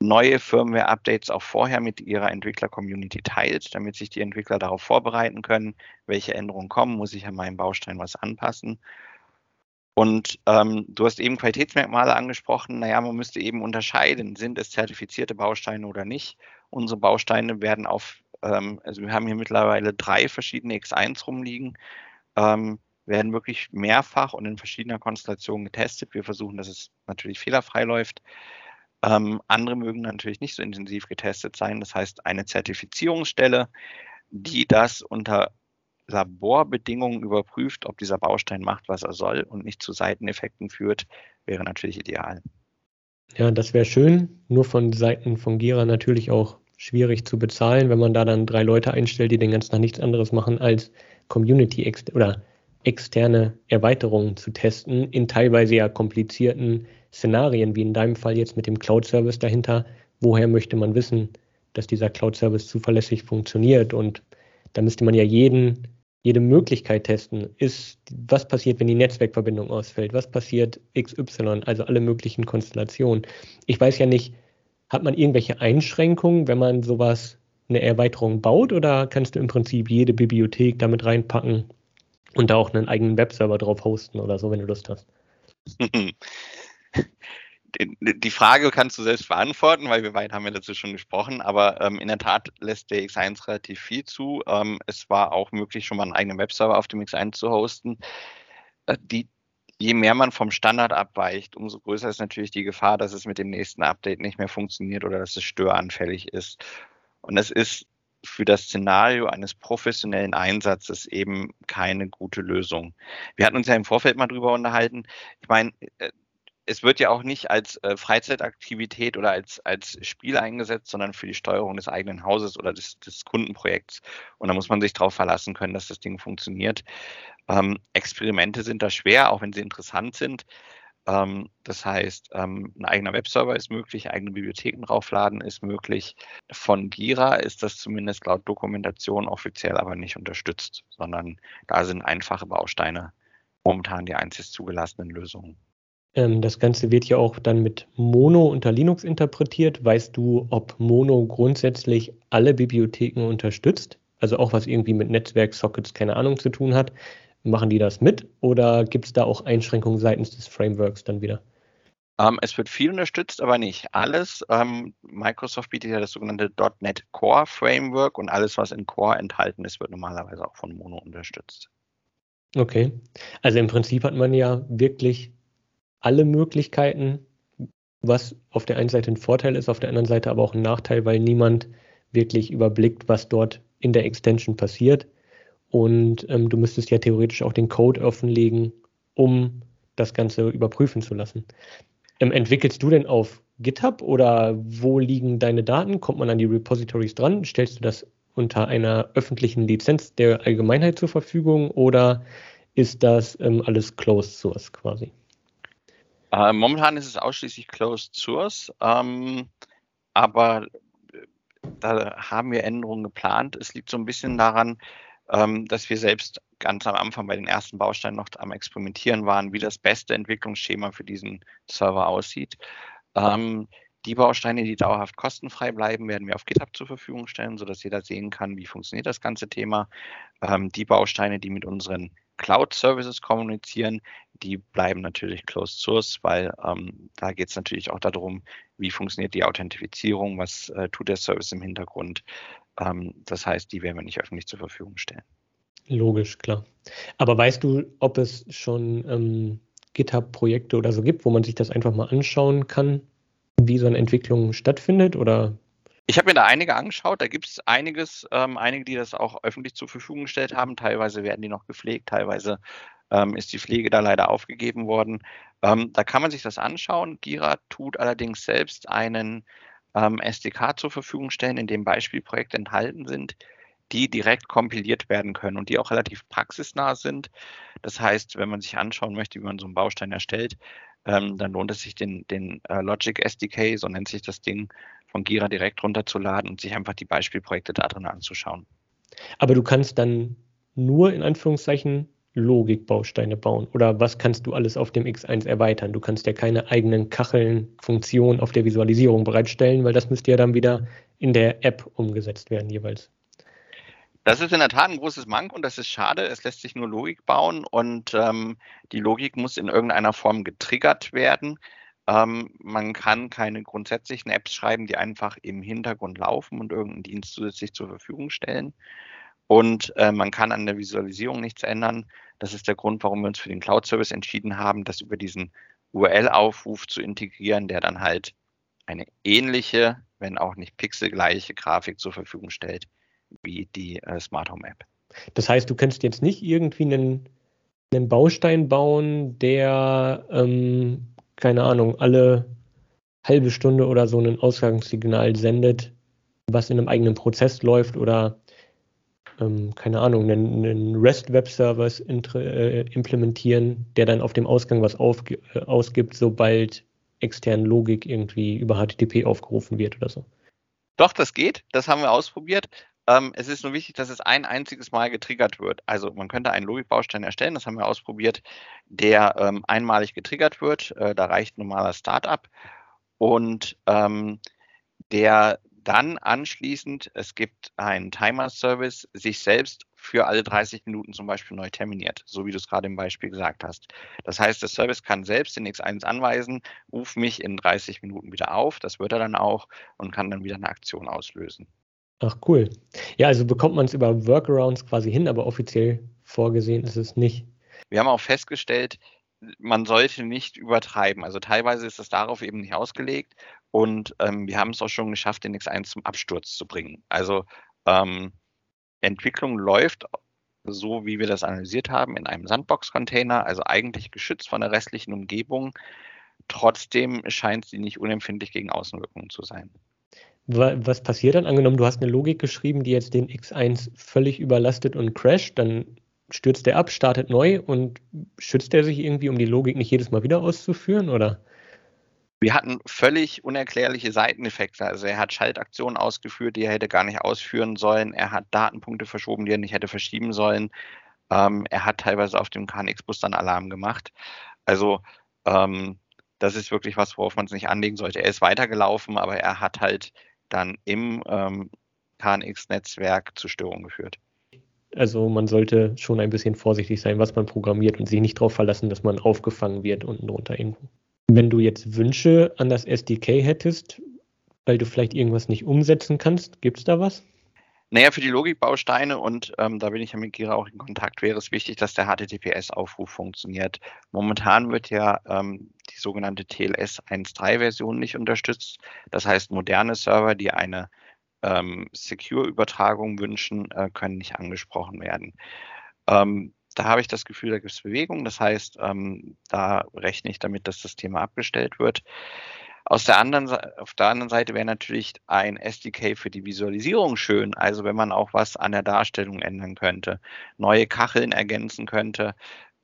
neue Firmware-Updates auch vorher mit ihrer Entwickler-Community teilt, damit sich die Entwickler darauf vorbereiten können, welche Änderungen kommen, muss ich an meinem Baustein was anpassen. Und ähm, du hast eben Qualitätsmerkmale angesprochen. Naja, man müsste eben unterscheiden, sind es zertifizierte Bausteine oder nicht. Unsere Bausteine werden auf, ähm, also wir haben hier mittlerweile drei verschiedene X1 rumliegen, ähm, werden wirklich mehrfach und in verschiedener Konstellation getestet. Wir versuchen, dass es natürlich fehlerfrei läuft. Ähm, andere mögen natürlich nicht so intensiv getestet sein. Das heißt, eine Zertifizierungsstelle, die das unter Laborbedingungen überprüft, ob dieser Baustein macht, was er soll und nicht zu Seiteneffekten führt, wäre natürlich ideal. Ja, das wäre schön. Nur von Seiten von Gira natürlich auch schwierig zu bezahlen, wenn man da dann drei Leute einstellt, die den ganzen Tag nichts anderes machen als Community oder externe Erweiterungen zu testen in teilweise ja komplizierten Szenarien, wie in deinem Fall jetzt mit dem Cloud-Service dahinter. Woher möchte man wissen, dass dieser Cloud-Service zuverlässig funktioniert? Und da müsste man ja jeden, jede Möglichkeit testen. Ist, was passiert, wenn die Netzwerkverbindung ausfällt? Was passiert XY? Also alle möglichen Konstellationen. Ich weiß ja nicht, hat man irgendwelche Einschränkungen, wenn man sowas, eine Erweiterung baut, oder kannst du im Prinzip jede Bibliothek damit reinpacken und da auch einen eigenen Webserver drauf hosten oder so, wenn du Lust hast. Die Frage kannst du selbst beantworten, weil wir beide haben ja dazu schon gesprochen, aber ähm, in der Tat lässt der X1 relativ viel zu. Ähm, es war auch möglich, schon mal einen eigenen Webserver auf dem X1 zu hosten. Äh, die, je mehr man vom Standard abweicht, umso größer ist natürlich die Gefahr, dass es mit dem nächsten Update nicht mehr funktioniert oder dass es störanfällig ist. Und es ist für das Szenario eines professionellen Einsatzes eben keine gute Lösung. Wir hatten uns ja im Vorfeld mal drüber unterhalten. Ich meine, äh, es wird ja auch nicht als äh, Freizeitaktivität oder als, als Spiel eingesetzt, sondern für die Steuerung des eigenen Hauses oder des, des Kundenprojekts. Und da muss man sich darauf verlassen können, dass das Ding funktioniert. Ähm, Experimente sind da schwer, auch wenn sie interessant sind. Ähm, das heißt, ähm, ein eigener Webserver ist möglich, eigene Bibliotheken draufladen ist möglich. Von Gira ist das zumindest laut Dokumentation offiziell aber nicht unterstützt, sondern da sind einfache Bausteine momentan die einzig zugelassenen Lösungen. Ähm, das Ganze wird ja auch dann mit Mono unter Linux interpretiert. Weißt du, ob Mono grundsätzlich alle Bibliotheken unterstützt? Also auch was irgendwie mit Netzwerk-Sockets, keine Ahnung, zu tun hat. Machen die das mit oder gibt es da auch Einschränkungen seitens des Frameworks dann wieder? Ähm, es wird viel unterstützt, aber nicht alles. Ähm, Microsoft bietet ja das sogenannte .NET Core Framework und alles, was in Core enthalten ist, wird normalerweise auch von Mono unterstützt. Okay. Also im Prinzip hat man ja wirklich alle Möglichkeiten, was auf der einen Seite ein Vorteil ist, auf der anderen Seite aber auch ein Nachteil, weil niemand wirklich überblickt, was dort in der Extension passiert. Und ähm, du müsstest ja theoretisch auch den Code offenlegen, um das Ganze überprüfen zu lassen. Ähm, entwickelst du denn auf GitHub oder wo liegen deine Daten? Kommt man an die Repositories dran? Stellst du das unter einer öffentlichen Lizenz der Allgemeinheit zur Verfügung oder ist das ähm, alles Closed Source quasi? Äh, momentan ist es ausschließlich Closed Source, ähm, aber äh, da haben wir Änderungen geplant. Es liegt so ein bisschen daran, ähm, dass wir selbst ganz am Anfang bei den ersten Bausteinen noch am Experimentieren waren, wie das beste Entwicklungsschema für diesen Server aussieht. Ähm, die Bausteine, die dauerhaft kostenfrei bleiben, werden wir auf GitHub zur Verfügung stellen, sodass jeder sehen kann, wie funktioniert das ganze Thema. Ähm, die Bausteine, die mit unseren Cloud-Services kommunizieren, die bleiben natürlich closed source, weil ähm, da geht es natürlich auch darum, wie funktioniert die Authentifizierung, was äh, tut der Service im Hintergrund. Ähm, das heißt, die werden wir nicht öffentlich zur Verfügung stellen. Logisch, klar. Aber weißt du, ob es schon ähm, GitHub-Projekte oder so gibt, wo man sich das einfach mal anschauen kann, wie so eine Entwicklung stattfindet? Oder ich habe mir da einige angeschaut, da gibt es einiges, ähm, einige, die das auch öffentlich zur Verfügung gestellt haben. Teilweise werden die noch gepflegt, teilweise ähm, ist die Pflege da leider aufgegeben worden. Ähm, da kann man sich das anschauen. Gira tut allerdings selbst einen ähm, SDK zur Verfügung stellen, in dem Beispielprojekte enthalten sind, die direkt kompiliert werden können und die auch relativ praxisnah sind. Das heißt, wenn man sich anschauen möchte, wie man so einen Baustein erstellt, ähm, dann lohnt es sich, den, den äh, Logic SDK, so nennt sich das Ding, von Gira direkt runterzuladen und sich einfach die Beispielprojekte da drin anzuschauen. Aber du kannst dann nur in Anführungszeichen Logikbausteine bauen? Oder was kannst du alles auf dem X1 erweitern? Du kannst ja keine eigenen Kacheln, Funktionen auf der Visualisierung bereitstellen, weil das müsste ja dann wieder in der App umgesetzt werden jeweils. Das ist in der Tat ein großes Mank und das ist schade. Es lässt sich nur Logik bauen und ähm, die Logik muss in irgendeiner Form getriggert werden. Ähm, man kann keine grundsätzlichen Apps schreiben, die einfach im Hintergrund laufen und irgendeinen Dienst zusätzlich zur Verfügung stellen. Und äh, man kann an der Visualisierung nichts ändern. Das ist der Grund, warum wir uns für den Cloud-Service entschieden haben, das über diesen URL-Aufruf zu integrieren, der dann halt eine ähnliche, wenn auch nicht pixelgleiche Grafik zur Verfügung stellt wie die äh, Smart Home App. Das heißt, du kannst jetzt nicht irgendwie einen, einen Baustein bauen, der ähm, keine Ahnung, alle halbe Stunde oder so ein Ausgangssignal sendet, was in einem eigenen Prozess läuft oder ähm, keine Ahnung, einen, einen REST-Web-Service äh, implementieren, der dann auf dem Ausgang was auf, äh, ausgibt, sobald externe Logik irgendwie über HTTP aufgerufen wird oder so. Doch, das geht. Das haben wir ausprobiert. Ähm, es ist nur wichtig, dass es ein einziges Mal getriggert wird. Also man könnte einen Logikbaustein erstellen, das haben wir ausprobiert, der ähm, einmalig getriggert wird. Äh, da reicht ein normaler Startup. Und ähm, der dann anschließend, es gibt einen Timer-Service, sich selbst für alle 30 Minuten zum Beispiel neu terminiert, so wie du es gerade im Beispiel gesagt hast. Das heißt, der Service kann selbst den X1 anweisen, ruf mich in 30 Minuten wieder auf, das wird er dann auch und kann dann wieder eine Aktion auslösen. Ach cool. Ja, also bekommt man es über Workarounds quasi hin, aber offiziell vorgesehen ist es nicht. Wir haben auch festgestellt, man sollte nicht übertreiben. Also teilweise ist es darauf eben nicht ausgelegt und ähm, wir haben es auch schon geschafft, den X1 zum Absturz zu bringen. Also ähm, Entwicklung läuft so, wie wir das analysiert haben, in einem Sandbox-Container, also eigentlich geschützt von der restlichen Umgebung. Trotzdem scheint sie nicht unempfindlich gegen Außenwirkungen zu sein. Was passiert dann? Angenommen, du hast eine Logik geschrieben, die jetzt den X1 völlig überlastet und crasht, dann stürzt der ab, startet neu und schützt er sich irgendwie, um die Logik nicht jedes Mal wieder auszuführen, oder? Wir hatten völlig unerklärliche Seiteneffekte. Also er hat Schaltaktionen ausgeführt, die er hätte gar nicht ausführen sollen. Er hat Datenpunkte verschoben, die er nicht hätte verschieben sollen. Ähm, er hat teilweise auf dem KNX-Bus dann Alarm gemacht. Also ähm, das ist wirklich was, worauf man es nicht anlegen sollte. Er ist weitergelaufen, aber er hat halt dann im ähm, KNX-Netzwerk zu Störungen geführt. Also man sollte schon ein bisschen vorsichtig sein, was man programmiert und sich nicht darauf verlassen, dass man aufgefangen wird unten drunter irgendwo. Wenn du jetzt Wünsche an das SDK hättest, weil du vielleicht irgendwas nicht umsetzen kannst, gibt es da was? Naja, für die Logikbausteine und ähm, da bin ich ja mit Gira auch in Kontakt, wäre es wichtig, dass der HTTPS-Aufruf funktioniert. Momentan wird ja ähm, die sogenannte TLS 1.3-Version nicht unterstützt. Das heißt, moderne Server, die eine ähm, Secure-Übertragung wünschen, äh, können nicht angesprochen werden. Ähm, da habe ich das Gefühl, da gibt es Bewegung. Das heißt, ähm, da rechne ich damit, dass das Thema abgestellt wird. Aus der anderen, auf der anderen Seite wäre natürlich ein SDK für die Visualisierung schön. Also wenn man auch was an der Darstellung ändern könnte, neue Kacheln ergänzen könnte,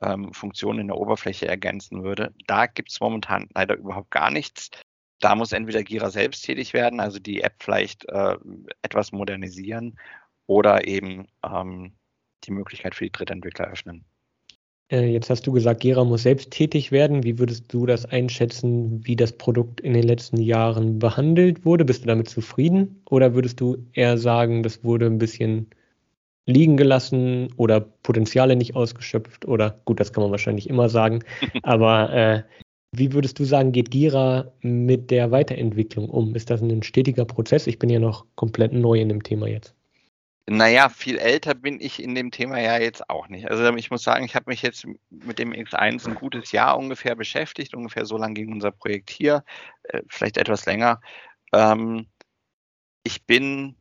ähm, Funktionen in der Oberfläche ergänzen würde. Da gibt es momentan leider überhaupt gar nichts. Da muss entweder Gira selbst tätig werden, also die App vielleicht äh, etwas modernisieren oder eben ähm, die Möglichkeit für die Drittentwickler öffnen. Äh, jetzt hast du gesagt, Gera muss selbst tätig werden. Wie würdest du das einschätzen, wie das Produkt in den letzten Jahren behandelt wurde? Bist du damit zufrieden? Oder würdest du eher sagen, das wurde ein bisschen liegen gelassen oder Potenziale nicht ausgeschöpft? Oder gut, das kann man wahrscheinlich immer sagen. Aber äh, wie würdest du sagen, geht Gira mit der Weiterentwicklung um? Ist das ein stetiger Prozess? Ich bin ja noch komplett neu in dem Thema jetzt. Naja, viel älter bin ich in dem Thema ja jetzt auch nicht. Also ich muss sagen, ich habe mich jetzt mit dem X1 ein gutes Jahr ungefähr beschäftigt. Ungefähr so lange ging unser Projekt hier, äh, vielleicht etwas länger. Ähm, ich bin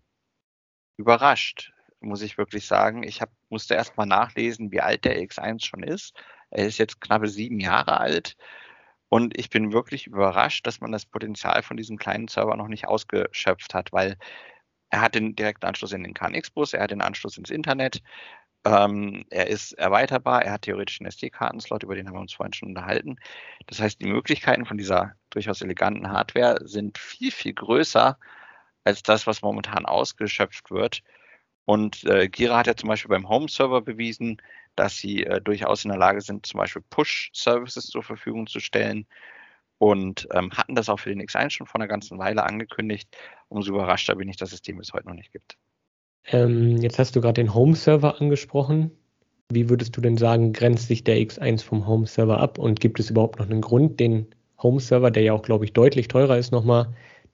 überrascht, muss ich wirklich sagen. Ich hab, musste erst mal nachlesen, wie alt der X1 schon ist. Er ist jetzt knappe sieben Jahre alt. Und ich bin wirklich überrascht, dass man das Potenzial von diesem kleinen Server noch nicht ausgeschöpft hat, weil er hat den direkten Anschluss in den KNX-Bus, er hat den Anschluss ins Internet, ähm, er ist erweiterbar, er hat theoretisch einen SD-Kartenslot, über den haben wir uns vorhin schon unterhalten. Das heißt, die Möglichkeiten von dieser durchaus eleganten Hardware sind viel, viel größer als das, was momentan ausgeschöpft wird. Und äh, Gira hat ja zum Beispiel beim Home-Server bewiesen, dass sie äh, durchaus in der Lage sind, zum Beispiel Push-Services zur Verfügung zu stellen und ähm, hatten das auch für den X1 schon vor einer ganzen Weile angekündigt. Umso überraschter bin ich, dass es den bis heute noch nicht gibt. Ähm, jetzt hast du gerade den Home-Server angesprochen. Wie würdest du denn sagen, grenzt sich der X1 vom Home-Server ab und gibt es überhaupt noch einen Grund, den Home-Server, der ja auch, glaube ich, deutlich teurer ist, nochmal,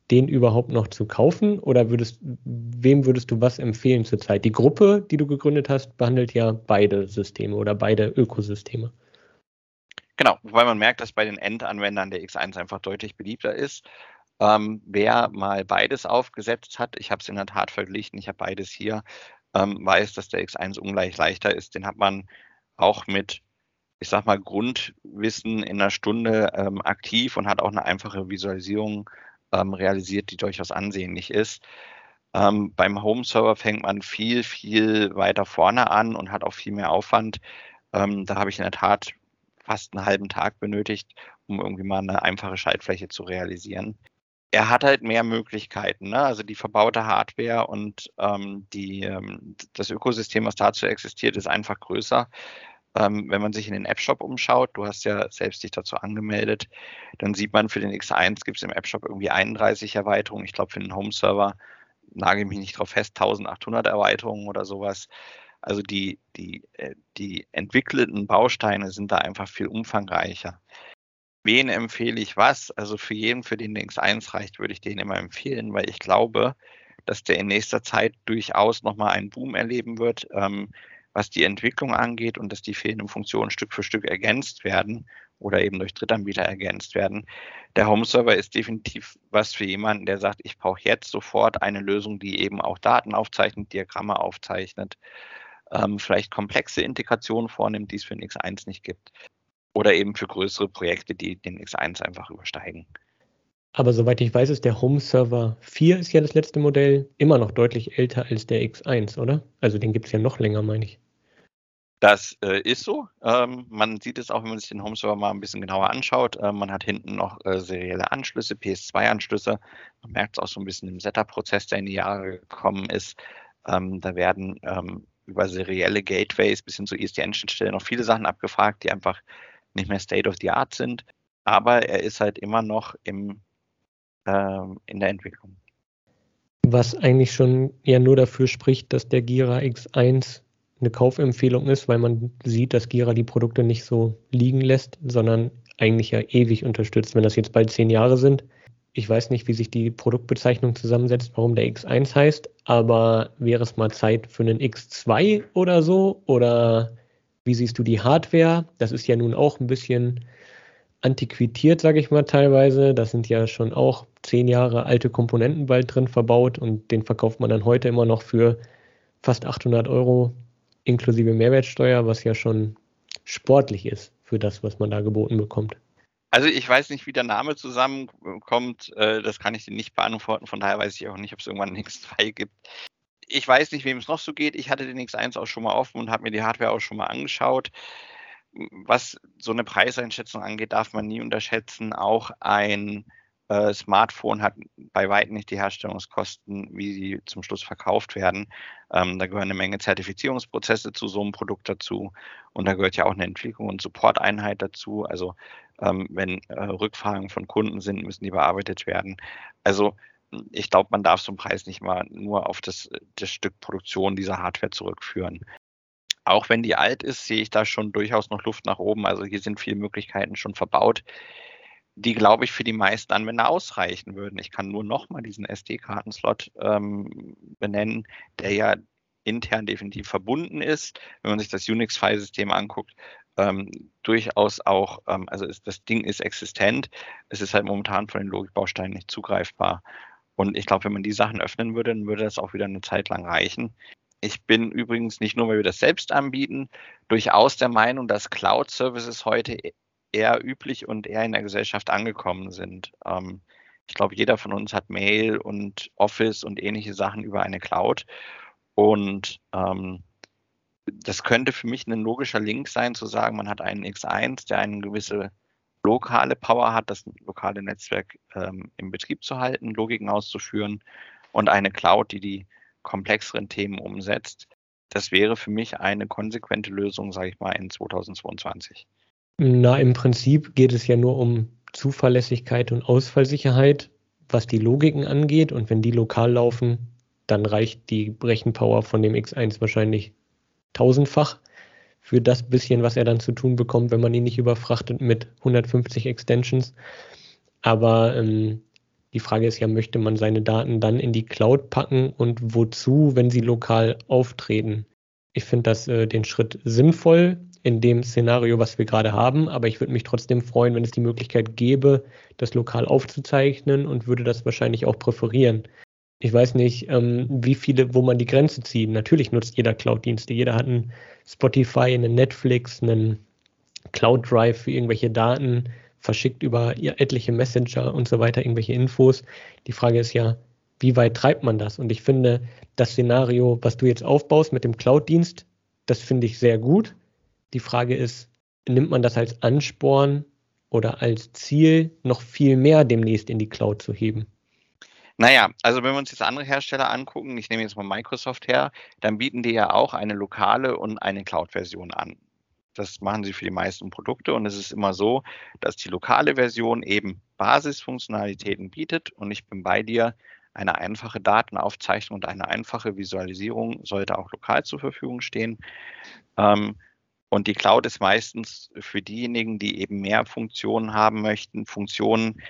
den überhaupt noch zu kaufen? Oder würdest, wem würdest du was empfehlen zurzeit? Die Gruppe, die du gegründet hast, behandelt ja beide Systeme oder beide Ökosysteme. Genau, weil man merkt, dass bei den Endanwendern der X1 einfach deutlich beliebter ist. Ähm, wer mal beides aufgesetzt hat, ich habe es in der Tat verglichen, ich habe beides hier, ähm, weiß, dass der X1 ungleich leichter ist. Den hat man auch mit, ich sag mal, Grundwissen in einer Stunde ähm, aktiv und hat auch eine einfache Visualisierung ähm, realisiert, die durchaus ansehnlich ist. Ähm, beim Home-Server fängt man viel, viel weiter vorne an und hat auch viel mehr Aufwand. Ähm, da habe ich in der Tat fast einen halben Tag benötigt, um irgendwie mal eine einfache Schaltfläche zu realisieren. Er hat halt mehr Möglichkeiten, ne? also die verbaute Hardware und ähm, die, ähm, das Ökosystem, was dazu existiert, ist einfach größer. Ähm, wenn man sich in den App-Shop umschaut, du hast ja selbst dich dazu angemeldet, dann sieht man, für den X1 gibt es im App-Shop irgendwie 31 Erweiterungen. Ich glaube, für den Home-Server nagel mich nicht drauf fest, 1800 Erweiterungen oder sowas. Also die, die, äh, die entwickelten Bausteine sind da einfach viel umfangreicher. Wen empfehle ich was? Also für jeden, für den X1 reicht, würde ich den immer empfehlen, weil ich glaube, dass der in nächster Zeit durchaus nochmal einen Boom erleben wird, ähm, was die Entwicklung angeht und dass die fehlenden Funktionen Stück für Stück ergänzt werden oder eben durch Drittanbieter ergänzt werden. Der Home-Server ist definitiv was für jemanden, der sagt, ich brauche jetzt sofort eine Lösung, die eben auch Daten aufzeichnet, Diagramme aufzeichnet, ähm, vielleicht komplexe Integrationen vornimmt, die es für den X1 nicht gibt. Oder eben für größere Projekte, die den X1 einfach übersteigen. Aber soweit ich weiß, ist der Home Server 4 ist ja das letzte Modell, immer noch deutlich älter als der X1, oder? Also den gibt es ja noch länger, meine ich. Das äh, ist so. Ähm, man sieht es auch, wenn man sich den Home Server mal ein bisschen genauer anschaut. Äh, man hat hinten noch äh, serielle Anschlüsse, PS2-Anschlüsse. Man merkt es auch so ein bisschen im Setup-Prozess, der in die Jahre gekommen ist. Ähm, da werden ähm, über serielle Gateways bis hin zu ISDN-Schnittstellen noch viele Sachen abgefragt, die einfach nicht mehr State of the Art sind. Aber er ist halt immer noch im, ähm, in der Entwicklung. Was eigentlich schon ja nur dafür spricht, dass der Gira X1 eine Kaufempfehlung ist, weil man sieht, dass Gira die Produkte nicht so liegen lässt, sondern eigentlich ja ewig unterstützt, wenn das jetzt bald zehn Jahre sind. Ich weiß nicht, wie sich die Produktbezeichnung zusammensetzt, warum der X1 heißt, aber wäre es mal Zeit für einen X2 oder so? Oder wie siehst du die Hardware? Das ist ja nun auch ein bisschen antiquiert, sage ich mal teilweise. Das sind ja schon auch zehn Jahre alte Komponenten bald drin verbaut und den verkauft man dann heute immer noch für fast 800 Euro inklusive Mehrwertsteuer, was ja schon sportlich ist für das, was man da geboten bekommt. Also ich weiß nicht, wie der Name zusammenkommt. Äh, das kann ich dir nicht beantworten. Von daher weiß ich auch nicht, ob es irgendwann einen X2 gibt. Ich weiß nicht, wem es noch so geht. Ich hatte den X1 auch schon mal offen und habe mir die Hardware auch schon mal angeschaut. Was so eine Preiseinschätzung angeht, darf man nie unterschätzen. Auch ein äh, Smartphone hat bei weitem nicht die Herstellungskosten, wie sie zum Schluss verkauft werden. Ähm, da gehören eine Menge Zertifizierungsprozesse zu so einem Produkt dazu und da gehört ja auch eine Entwicklung und Supporteinheit dazu. Also ähm, wenn äh, Rückfragen von Kunden sind, müssen die bearbeitet werden. Also ich glaube, man darf so einen Preis nicht mal nur auf das, das Stück Produktion dieser Hardware zurückführen. Auch wenn die alt ist, sehe ich da schon durchaus noch Luft nach oben. Also hier sind viele Möglichkeiten schon verbaut die, glaube ich, für die meisten Anwender ausreichen würden. Ich kann nur nochmal diesen SD-Kartenslot ähm, benennen, der ja intern definitiv verbunden ist. Wenn man sich das Unix-Filesystem anguckt, ähm, durchaus auch, ähm, also ist, das Ding ist existent. Es ist halt momentan von den Logikbausteinen nicht zugreifbar. Und ich glaube, wenn man die Sachen öffnen würde, dann würde das auch wieder eine Zeit lang reichen. Ich bin übrigens nicht nur, weil wir das selbst anbieten, durchaus der Meinung, dass Cloud-Services heute eher üblich und eher in der Gesellschaft angekommen sind. Ähm, ich glaube, jeder von uns hat Mail und Office und ähnliche Sachen über eine Cloud. Und ähm, das könnte für mich ein logischer Link sein, zu sagen, man hat einen X1, der eine gewisse lokale Power hat, das lokale Netzwerk ähm, im Betrieb zu halten, Logiken auszuführen und eine Cloud, die die komplexeren Themen umsetzt. Das wäre für mich eine konsequente Lösung, sage ich mal, in 2022. Na, im Prinzip geht es ja nur um Zuverlässigkeit und Ausfallsicherheit, was die Logiken angeht. Und wenn die lokal laufen, dann reicht die Rechenpower von dem X1 wahrscheinlich tausendfach für das bisschen, was er dann zu tun bekommt, wenn man ihn nicht überfrachtet mit 150 Extensions. Aber ähm, die Frage ist ja, möchte man seine Daten dann in die Cloud packen und wozu, wenn sie lokal auftreten? Ich finde das äh, den Schritt sinnvoll, in dem Szenario, was wir gerade haben. Aber ich würde mich trotzdem freuen, wenn es die Möglichkeit gäbe, das lokal aufzuzeichnen und würde das wahrscheinlich auch präferieren. Ich weiß nicht, ähm, wie viele, wo man die Grenze zieht. Natürlich nutzt jeder Cloud-Dienste. Jeder hat einen Spotify, einen Netflix, einen Cloud Drive für irgendwelche Daten, verschickt über etliche Messenger und so weiter irgendwelche Infos. Die Frage ist ja, wie weit treibt man das? Und ich finde, das Szenario, was du jetzt aufbaust mit dem Cloud-Dienst, das finde ich sehr gut. Die Frage ist, nimmt man das als Ansporn oder als Ziel, noch viel mehr demnächst in die Cloud zu heben? Naja, also wenn wir uns jetzt andere Hersteller angucken, ich nehme jetzt mal Microsoft her, dann bieten die ja auch eine lokale und eine Cloud-Version an. Das machen sie für die meisten Produkte und es ist immer so, dass die lokale Version eben Basisfunktionalitäten bietet und ich bin bei dir, eine einfache Datenaufzeichnung und eine einfache Visualisierung sollte auch lokal zur Verfügung stehen. Ähm, und die Cloud ist meistens für diejenigen, die eben mehr Funktionen haben möchten, Funktionen,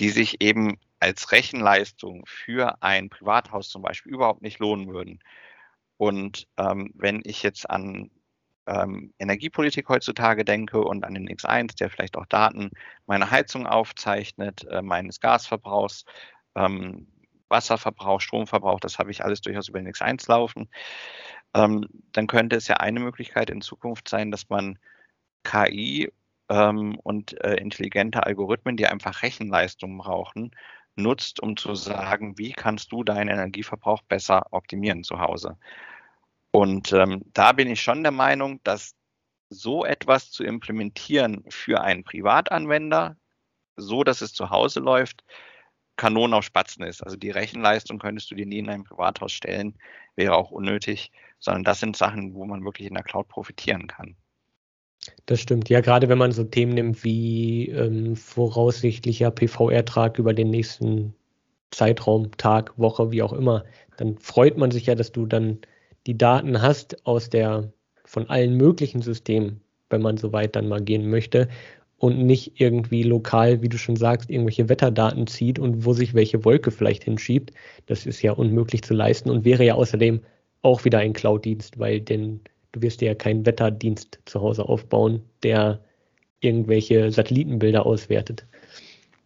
die sich eben als Rechenleistung für ein Privathaus zum Beispiel überhaupt nicht lohnen würden. Und ähm, wenn ich jetzt an ähm, Energiepolitik heutzutage denke und an den X1, der vielleicht auch Daten meiner Heizung aufzeichnet, äh, meines Gasverbrauchs, ähm, Wasserverbrauch, Stromverbrauch, das habe ich alles durchaus über den X1 laufen, ähm, dann könnte es ja eine Möglichkeit in Zukunft sein, dass man KI ähm, und äh, intelligente Algorithmen, die einfach Rechenleistung brauchen, nutzt, um zu sagen, wie kannst du deinen Energieverbrauch besser optimieren zu Hause. Und ähm, da bin ich schon der Meinung, dass so etwas zu implementieren für einen Privatanwender, so dass es zu Hause läuft, Kanonen auf Spatzen ist. Also die Rechenleistung könntest du dir nie in einem Privathaus stellen, wäre auch unnötig, sondern das sind Sachen, wo man wirklich in der Cloud profitieren kann. Das stimmt. Ja, gerade wenn man so Themen nimmt wie ähm, voraussichtlicher PV-Ertrag über den nächsten Zeitraum, Tag, Woche, wie auch immer, dann freut man sich ja, dass du dann die Daten hast aus der von allen möglichen Systemen, wenn man so weit dann mal gehen möchte und nicht irgendwie lokal, wie du schon sagst, irgendwelche Wetterdaten zieht und wo sich welche Wolke vielleicht hinschiebt. Das ist ja unmöglich zu leisten und wäre ja außerdem auch wieder ein Cloud-Dienst, weil denn du wirst dir ja keinen Wetterdienst zu Hause aufbauen, der irgendwelche Satellitenbilder auswertet.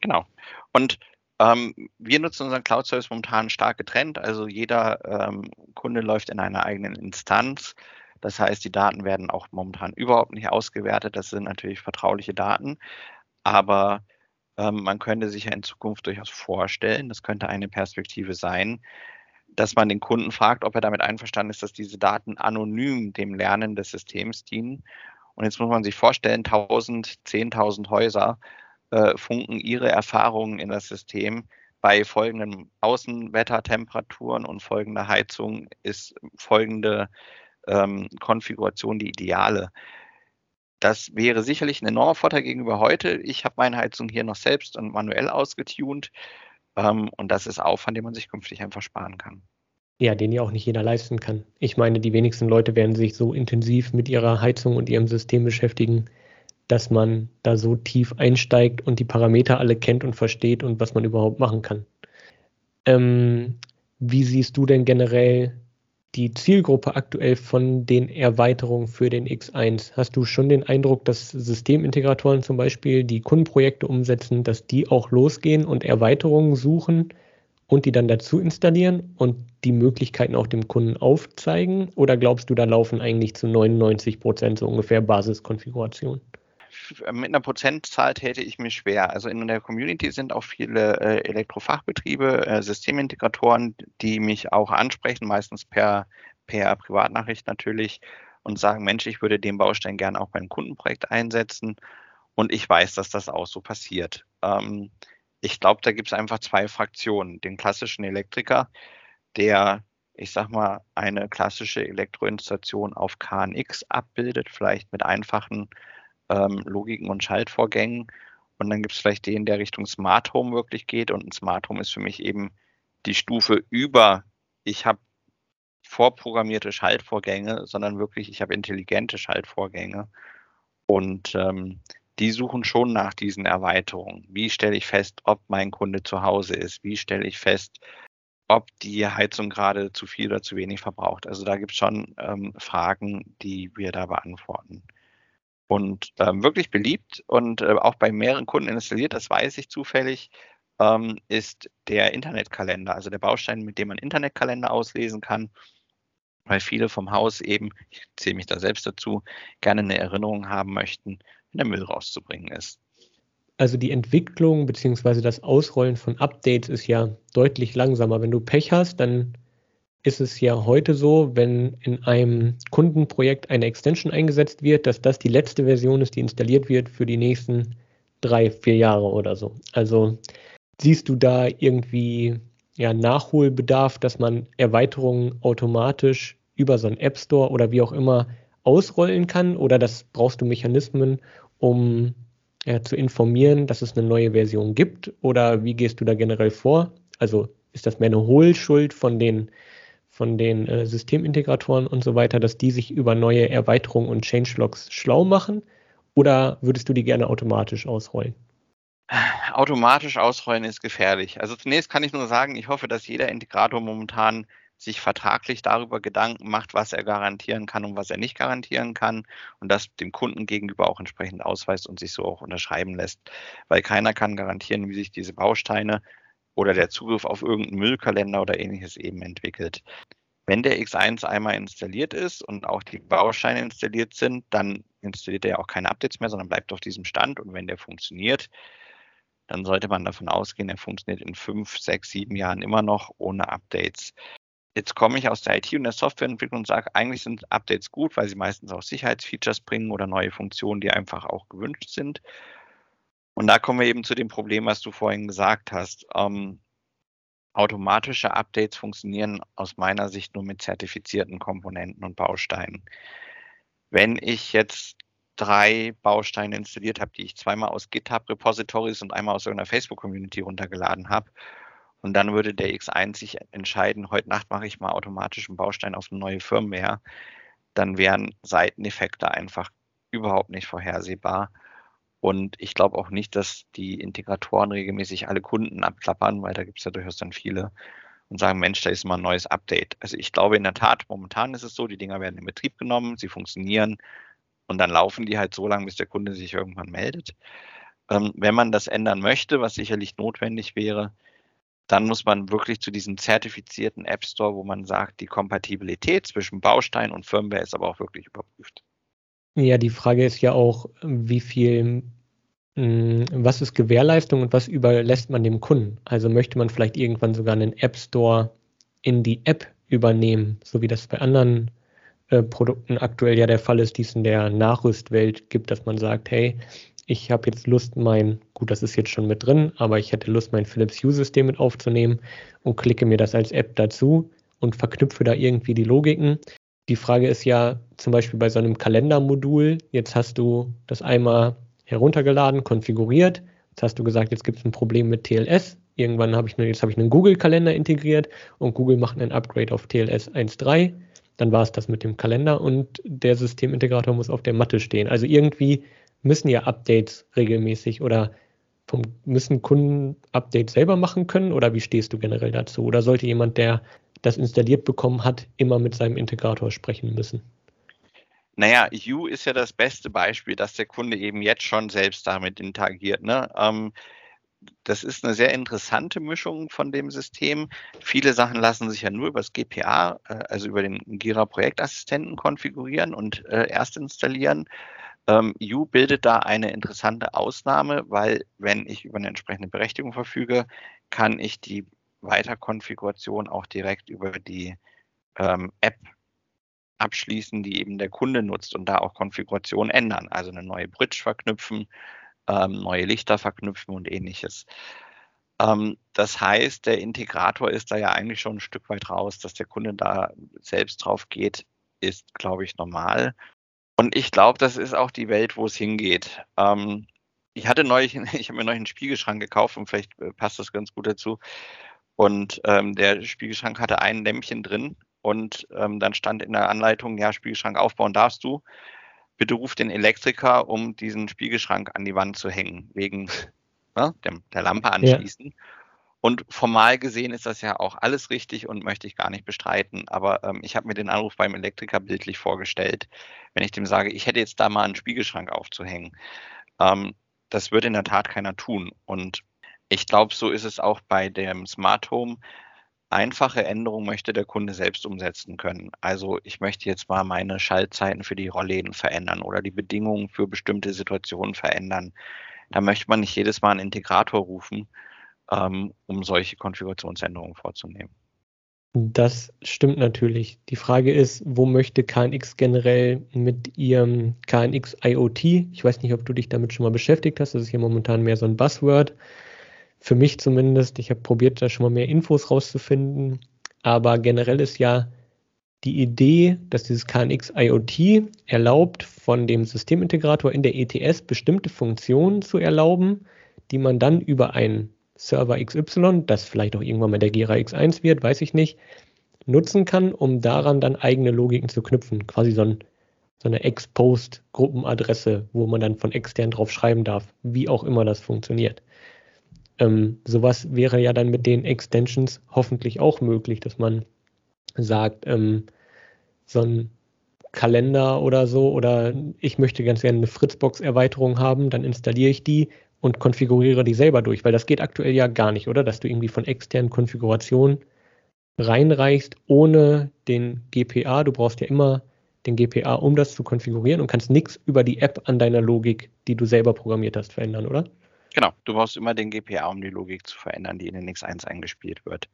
Genau. Und ähm, wir nutzen unseren Cloud-Service momentan stark getrennt. Also jeder ähm, Kunde läuft in einer eigenen Instanz. Das heißt, die Daten werden auch momentan überhaupt nicht ausgewertet. Das sind natürlich vertrauliche Daten. Aber ähm, man könnte sich ja in Zukunft durchaus vorstellen, das könnte eine Perspektive sein, dass man den Kunden fragt, ob er damit einverstanden ist, dass diese Daten anonym dem Lernen des Systems dienen. Und jetzt muss man sich vorstellen, 1000, 10.000 Häuser äh, funken ihre Erfahrungen in das System. Bei folgenden Außenwettertemperaturen und folgender Heizung ist folgende ähm, Konfiguration die ideale. Das wäre sicherlich ein enormer Vorteil gegenüber heute. Ich habe meine Heizung hier noch selbst und manuell ausgetunt. Ähm, und das ist Aufwand, den man sich künftig einfach sparen kann. Ja, den ja auch nicht jeder leisten kann. Ich meine, die wenigsten Leute werden sich so intensiv mit ihrer Heizung und ihrem System beschäftigen, dass man da so tief einsteigt und die Parameter alle kennt und versteht und was man überhaupt machen kann. Ähm, wie siehst du denn generell die Zielgruppe aktuell von den Erweiterungen für den X1? Hast du schon den Eindruck, dass Systemintegratoren zum Beispiel, die Kundenprojekte umsetzen, dass die auch losgehen und Erweiterungen suchen und die dann dazu installieren und die Möglichkeiten auch dem Kunden aufzeigen? Oder glaubst du, da laufen eigentlich zu 99 Prozent so ungefähr Basiskonfigurationen? Mit einer Prozentzahl täte ich mir schwer. Also in der Community sind auch viele äh, Elektrofachbetriebe, äh, Systemintegratoren, die mich auch ansprechen, meistens per, per Privatnachricht natürlich und sagen, Mensch, ich würde den Baustein gerne auch beim Kundenprojekt einsetzen. Und ich weiß, dass das auch so passiert. Ähm, ich glaube, da gibt es einfach zwei Fraktionen. Den klassischen Elektriker, der, ich sag mal, eine klassische Elektroinstallation auf KNX abbildet, vielleicht mit einfachen ähm, Logiken und Schaltvorgängen. Und dann gibt es vielleicht den, der Richtung Smart Home wirklich geht. Und ein Smart Home ist für mich eben die Stufe über, ich habe vorprogrammierte Schaltvorgänge, sondern wirklich, ich habe intelligente Schaltvorgänge. Und ähm, die suchen schon nach diesen Erweiterungen. Wie stelle ich fest, ob mein Kunde zu Hause ist? Wie stelle ich fest, ob die Heizung gerade zu viel oder zu wenig verbraucht? Also da gibt es schon ähm, Fragen, die wir da beantworten und ähm, wirklich beliebt und äh, auch bei mehreren Kunden installiert, das weiß ich zufällig, ähm, ist der Internetkalender, also der Baustein, mit dem man Internetkalender auslesen kann, weil viele vom Haus eben, ich zähle mich da selbst dazu, gerne eine Erinnerung haben möchten, wenn der Müll rauszubringen ist. Also die Entwicklung bzw. das Ausrollen von Updates ist ja deutlich langsamer. Wenn du Pech hast, dann ist es ja heute so, wenn in einem Kundenprojekt eine Extension eingesetzt wird, dass das die letzte Version ist, die installiert wird für die nächsten drei, vier Jahre oder so. Also siehst du da irgendwie ja, Nachholbedarf, dass man Erweiterungen automatisch über so einen App Store oder wie auch immer ausrollen kann? Oder das brauchst du Mechanismen, um ja, zu informieren, dass es eine neue Version gibt? Oder wie gehst du da generell vor? Also ist das mehr eine Hohlschuld von den von den äh, Systemintegratoren und so weiter, dass die sich über neue Erweiterungen und Changelogs schlau machen? Oder würdest du die gerne automatisch ausrollen? Automatisch ausrollen ist gefährlich. Also zunächst kann ich nur sagen, ich hoffe, dass jeder Integrator momentan sich vertraglich darüber Gedanken macht, was er garantieren kann und was er nicht garantieren kann und das dem Kunden gegenüber auch entsprechend ausweist und sich so auch unterschreiben lässt. Weil keiner kann garantieren, wie sich diese Bausteine oder der Zugriff auf irgendeinen Müllkalender oder ähnliches eben entwickelt. Wenn der X1 einmal installiert ist und auch die Bausteine installiert sind, dann installiert er ja auch keine Updates mehr, sondern bleibt auf diesem Stand. Und wenn der funktioniert, dann sollte man davon ausgehen, er funktioniert in fünf, sechs, sieben Jahren immer noch ohne Updates. Jetzt komme ich aus der IT und der Softwareentwicklung und sage, eigentlich sind Updates gut, weil sie meistens auch Sicherheitsfeatures bringen oder neue Funktionen, die einfach auch gewünscht sind. Und da kommen wir eben zu dem Problem, was du vorhin gesagt hast. Ähm, automatische Updates funktionieren aus meiner Sicht nur mit zertifizierten Komponenten und Bausteinen. Wenn ich jetzt drei Bausteine installiert habe, die ich zweimal aus GitHub Repositories und einmal aus irgendeiner Facebook Community runtergeladen habe. Und dann würde der X1 sich entscheiden, heute Nacht mache ich mal automatisch einen Baustein auf eine neue Firmware. Dann wären Seiteneffekte einfach überhaupt nicht vorhersehbar. Und ich glaube auch nicht, dass die Integratoren regelmäßig alle Kunden abklappern, weil da gibt es ja durchaus dann viele und sagen, Mensch, da ist mal ein neues Update. Also ich glaube in der Tat, momentan ist es so, die Dinger werden in Betrieb genommen, sie funktionieren und dann laufen die halt so lange, bis der Kunde sich irgendwann meldet. Ähm, wenn man das ändern möchte, was sicherlich notwendig wäre, dann muss man wirklich zu diesem zertifizierten App Store, wo man sagt, die Kompatibilität zwischen Baustein und Firmware ist aber auch wirklich überprüft. Ja, die Frage ist ja auch, wie viel, hm, was ist Gewährleistung und was überlässt man dem Kunden? Also möchte man vielleicht irgendwann sogar einen App Store in die App übernehmen, so wie das bei anderen äh, Produkten aktuell ja der Fall ist, die es in der Nachrüstwelt gibt, dass man sagt, hey, ich habe jetzt Lust, mein, gut, das ist jetzt schon mit drin, aber ich hätte Lust, mein Philips Hue-System mit aufzunehmen und klicke mir das als App dazu und verknüpfe da irgendwie die Logiken. Die Frage ist ja zum Beispiel bei so einem Kalendermodul, jetzt hast du das einmal heruntergeladen, konfiguriert, jetzt hast du gesagt, jetzt gibt es ein Problem mit TLS. Irgendwann habe ich jetzt habe ich einen Google-Kalender integriert und Google macht ein Upgrade auf TLS 1.3 dann war es das mit dem Kalender und der Systemintegrator muss auf der Matte stehen. Also irgendwie müssen ja Updates regelmäßig oder vom, müssen Kunden Updates selber machen können oder wie stehst du generell dazu? Oder sollte jemand, der das installiert bekommen hat, immer mit seinem Integrator sprechen müssen? Naja, U ist ja das beste Beispiel, dass der Kunde eben jetzt schon selbst damit interagiert. Ne? Ähm, das ist eine sehr interessante Mischung von dem System. Viele Sachen lassen sich ja nur über das GPA, äh, also über den Gira Projektassistenten konfigurieren und äh, erst installieren. Ähm, U bildet da eine interessante Ausnahme, weil wenn ich über eine entsprechende Berechtigung verfüge, kann ich die Weiterkonfiguration auch direkt über die ähm, App abschließen, die eben der Kunde nutzt und da auch Konfiguration ändern, also eine neue Bridge verknüpfen ähm, neue Lichter verknüpfen und ähnliches. Ähm, das heißt, der Integrator ist da ja eigentlich schon ein Stück weit raus, dass der Kunde da selbst drauf geht, ist, glaube ich, normal. Und ich glaube, das ist auch die Welt, wo es hingeht. Ähm, ich hatte neulich, ich habe mir neulich einen Spiegelschrank gekauft und vielleicht äh, passt das ganz gut dazu. Und ähm, der Spiegelschrank hatte ein Lämpchen drin und ähm, dann stand in der Anleitung, ja, Spiegelschrank aufbauen darfst du bitte ruf den Elektriker, um diesen Spiegelschrank an die Wand zu hängen, wegen ne, der, der, Lampe anschließen. Ja. Und formal gesehen ist das ja auch alles richtig und möchte ich gar nicht bestreiten. Aber ähm, ich habe mir den Anruf beim Elektriker bildlich vorgestellt, wenn ich dem sage, ich hätte jetzt da mal einen Spiegelschrank aufzuhängen. Ähm, das würde in der Tat keiner tun. Und ich glaube, so ist es auch bei dem Smart Home einfache Änderungen möchte der Kunde selbst umsetzen können. Also ich möchte jetzt mal meine Schaltzeiten für die Rollläden verändern oder die Bedingungen für bestimmte Situationen verändern. Da möchte man nicht jedes Mal einen Integrator rufen, ähm, um solche Konfigurationsänderungen vorzunehmen. Das stimmt natürlich. Die Frage ist, wo möchte KNX generell mit ihrem KNX IoT? Ich weiß nicht, ob du dich damit schon mal beschäftigt hast. Das ist hier momentan mehr so ein Buzzword für mich zumindest, ich habe probiert, da schon mal mehr Infos rauszufinden, aber generell ist ja die Idee, dass dieses KNX IoT erlaubt, von dem Systemintegrator in der ETS bestimmte Funktionen zu erlauben, die man dann über einen Server XY, das vielleicht auch irgendwann mal der Gira X1 wird, weiß ich nicht, nutzen kann, um daran dann eigene Logiken zu knüpfen. Quasi so, ein, so eine Ex-Post-Gruppenadresse, wo man dann von extern drauf schreiben darf, wie auch immer das funktioniert. Ähm, sowas wäre ja dann mit den Extensions hoffentlich auch möglich, dass man sagt, ähm, so ein Kalender oder so, oder ich möchte ganz gerne eine Fritzbox-Erweiterung haben, dann installiere ich die und konfiguriere die selber durch, weil das geht aktuell ja gar nicht, oder? Dass du irgendwie von externen Konfigurationen reinreichst ohne den GPA. Du brauchst ja immer den GPA, um das zu konfigurieren und kannst nichts über die App an deiner Logik, die du selber programmiert hast, verändern, oder? Genau, du brauchst immer den GPA, um die Logik zu verändern, die in den X1 eingespielt wird.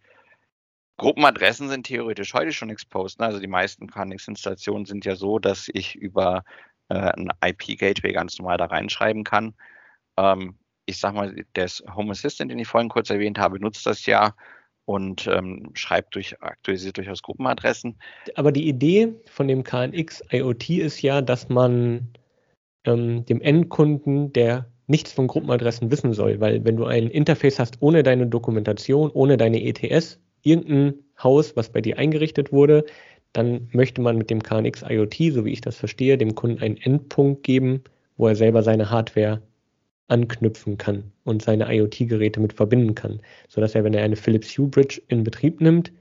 Gruppenadressen sind theoretisch heute schon exposed. Ne? Also die meisten KNX-Installationen sind ja so, dass ich über äh, ein IP-Gateway ganz normal da reinschreiben kann. Ähm, ich sag mal, der Home Assistant, den ich vorhin kurz erwähnt habe, nutzt das ja und ähm, schreibt durch, aktualisiert durchaus Gruppenadressen. Aber die Idee von dem KNX IoT ist ja, dass man ähm, dem Endkunden, der nichts von Gruppenadressen wissen soll, weil wenn du ein Interface hast ohne deine Dokumentation, ohne deine ETS, irgendein Haus, was bei dir eingerichtet wurde, dann möchte man mit dem KNX IoT, so wie ich das verstehe, dem Kunden einen Endpunkt geben, wo er selber seine Hardware anknüpfen kann und seine IoT-Geräte mit verbinden kann, sodass er, wenn er eine Philips Hue Bridge in Betrieb nimmt,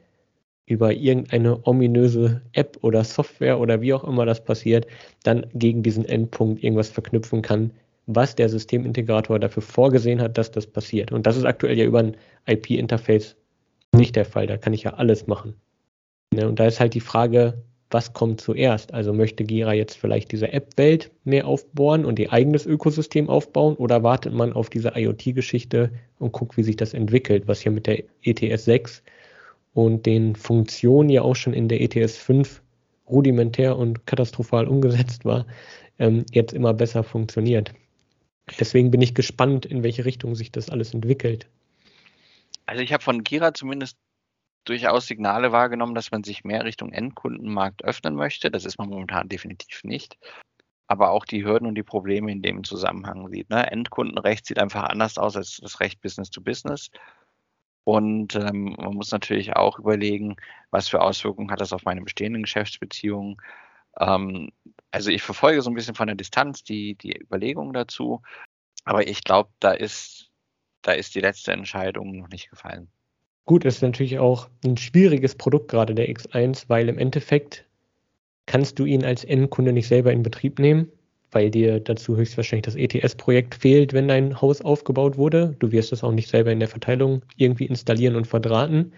über irgendeine ominöse App oder Software oder wie auch immer das passiert, dann gegen diesen Endpunkt irgendwas verknüpfen kann, was der Systemintegrator dafür vorgesehen hat, dass das passiert. Und das ist aktuell ja über ein IP-Interface nicht der Fall. Da kann ich ja alles machen. Ne? Und da ist halt die Frage, was kommt zuerst? Also möchte Gira jetzt vielleicht diese App-Welt mehr aufbohren und ihr eigenes Ökosystem aufbauen oder wartet man auf diese IoT-Geschichte und guckt, wie sich das entwickelt, was ja mit der ETS 6 und den Funktionen ja auch schon in der ETS 5 rudimentär und katastrophal umgesetzt war, ähm, jetzt immer besser funktioniert. Deswegen bin ich gespannt, in welche Richtung sich das alles entwickelt. Also ich habe von Gira zumindest durchaus Signale wahrgenommen, dass man sich mehr Richtung Endkundenmarkt öffnen möchte. Das ist man momentan definitiv nicht. Aber auch die Hürden und die Probleme in dem Zusammenhang sieht. Ne? Endkundenrecht sieht einfach anders aus als das Recht Business to Business. Und ähm, man muss natürlich auch überlegen, was für Auswirkungen hat das auf meine bestehenden Geschäftsbeziehungen. Ähm, also ich verfolge so ein bisschen von der Distanz die, die Überlegungen dazu. Aber ich glaube, da ist, da ist die letzte Entscheidung noch nicht gefallen. Gut, ist natürlich auch ein schwieriges Produkt, gerade der X1, weil im Endeffekt kannst du ihn als Endkunde nicht selber in Betrieb nehmen, weil dir dazu höchstwahrscheinlich das ETS-Projekt fehlt, wenn dein Haus aufgebaut wurde. Du wirst es auch nicht selber in der Verteilung irgendwie installieren und verdrahten.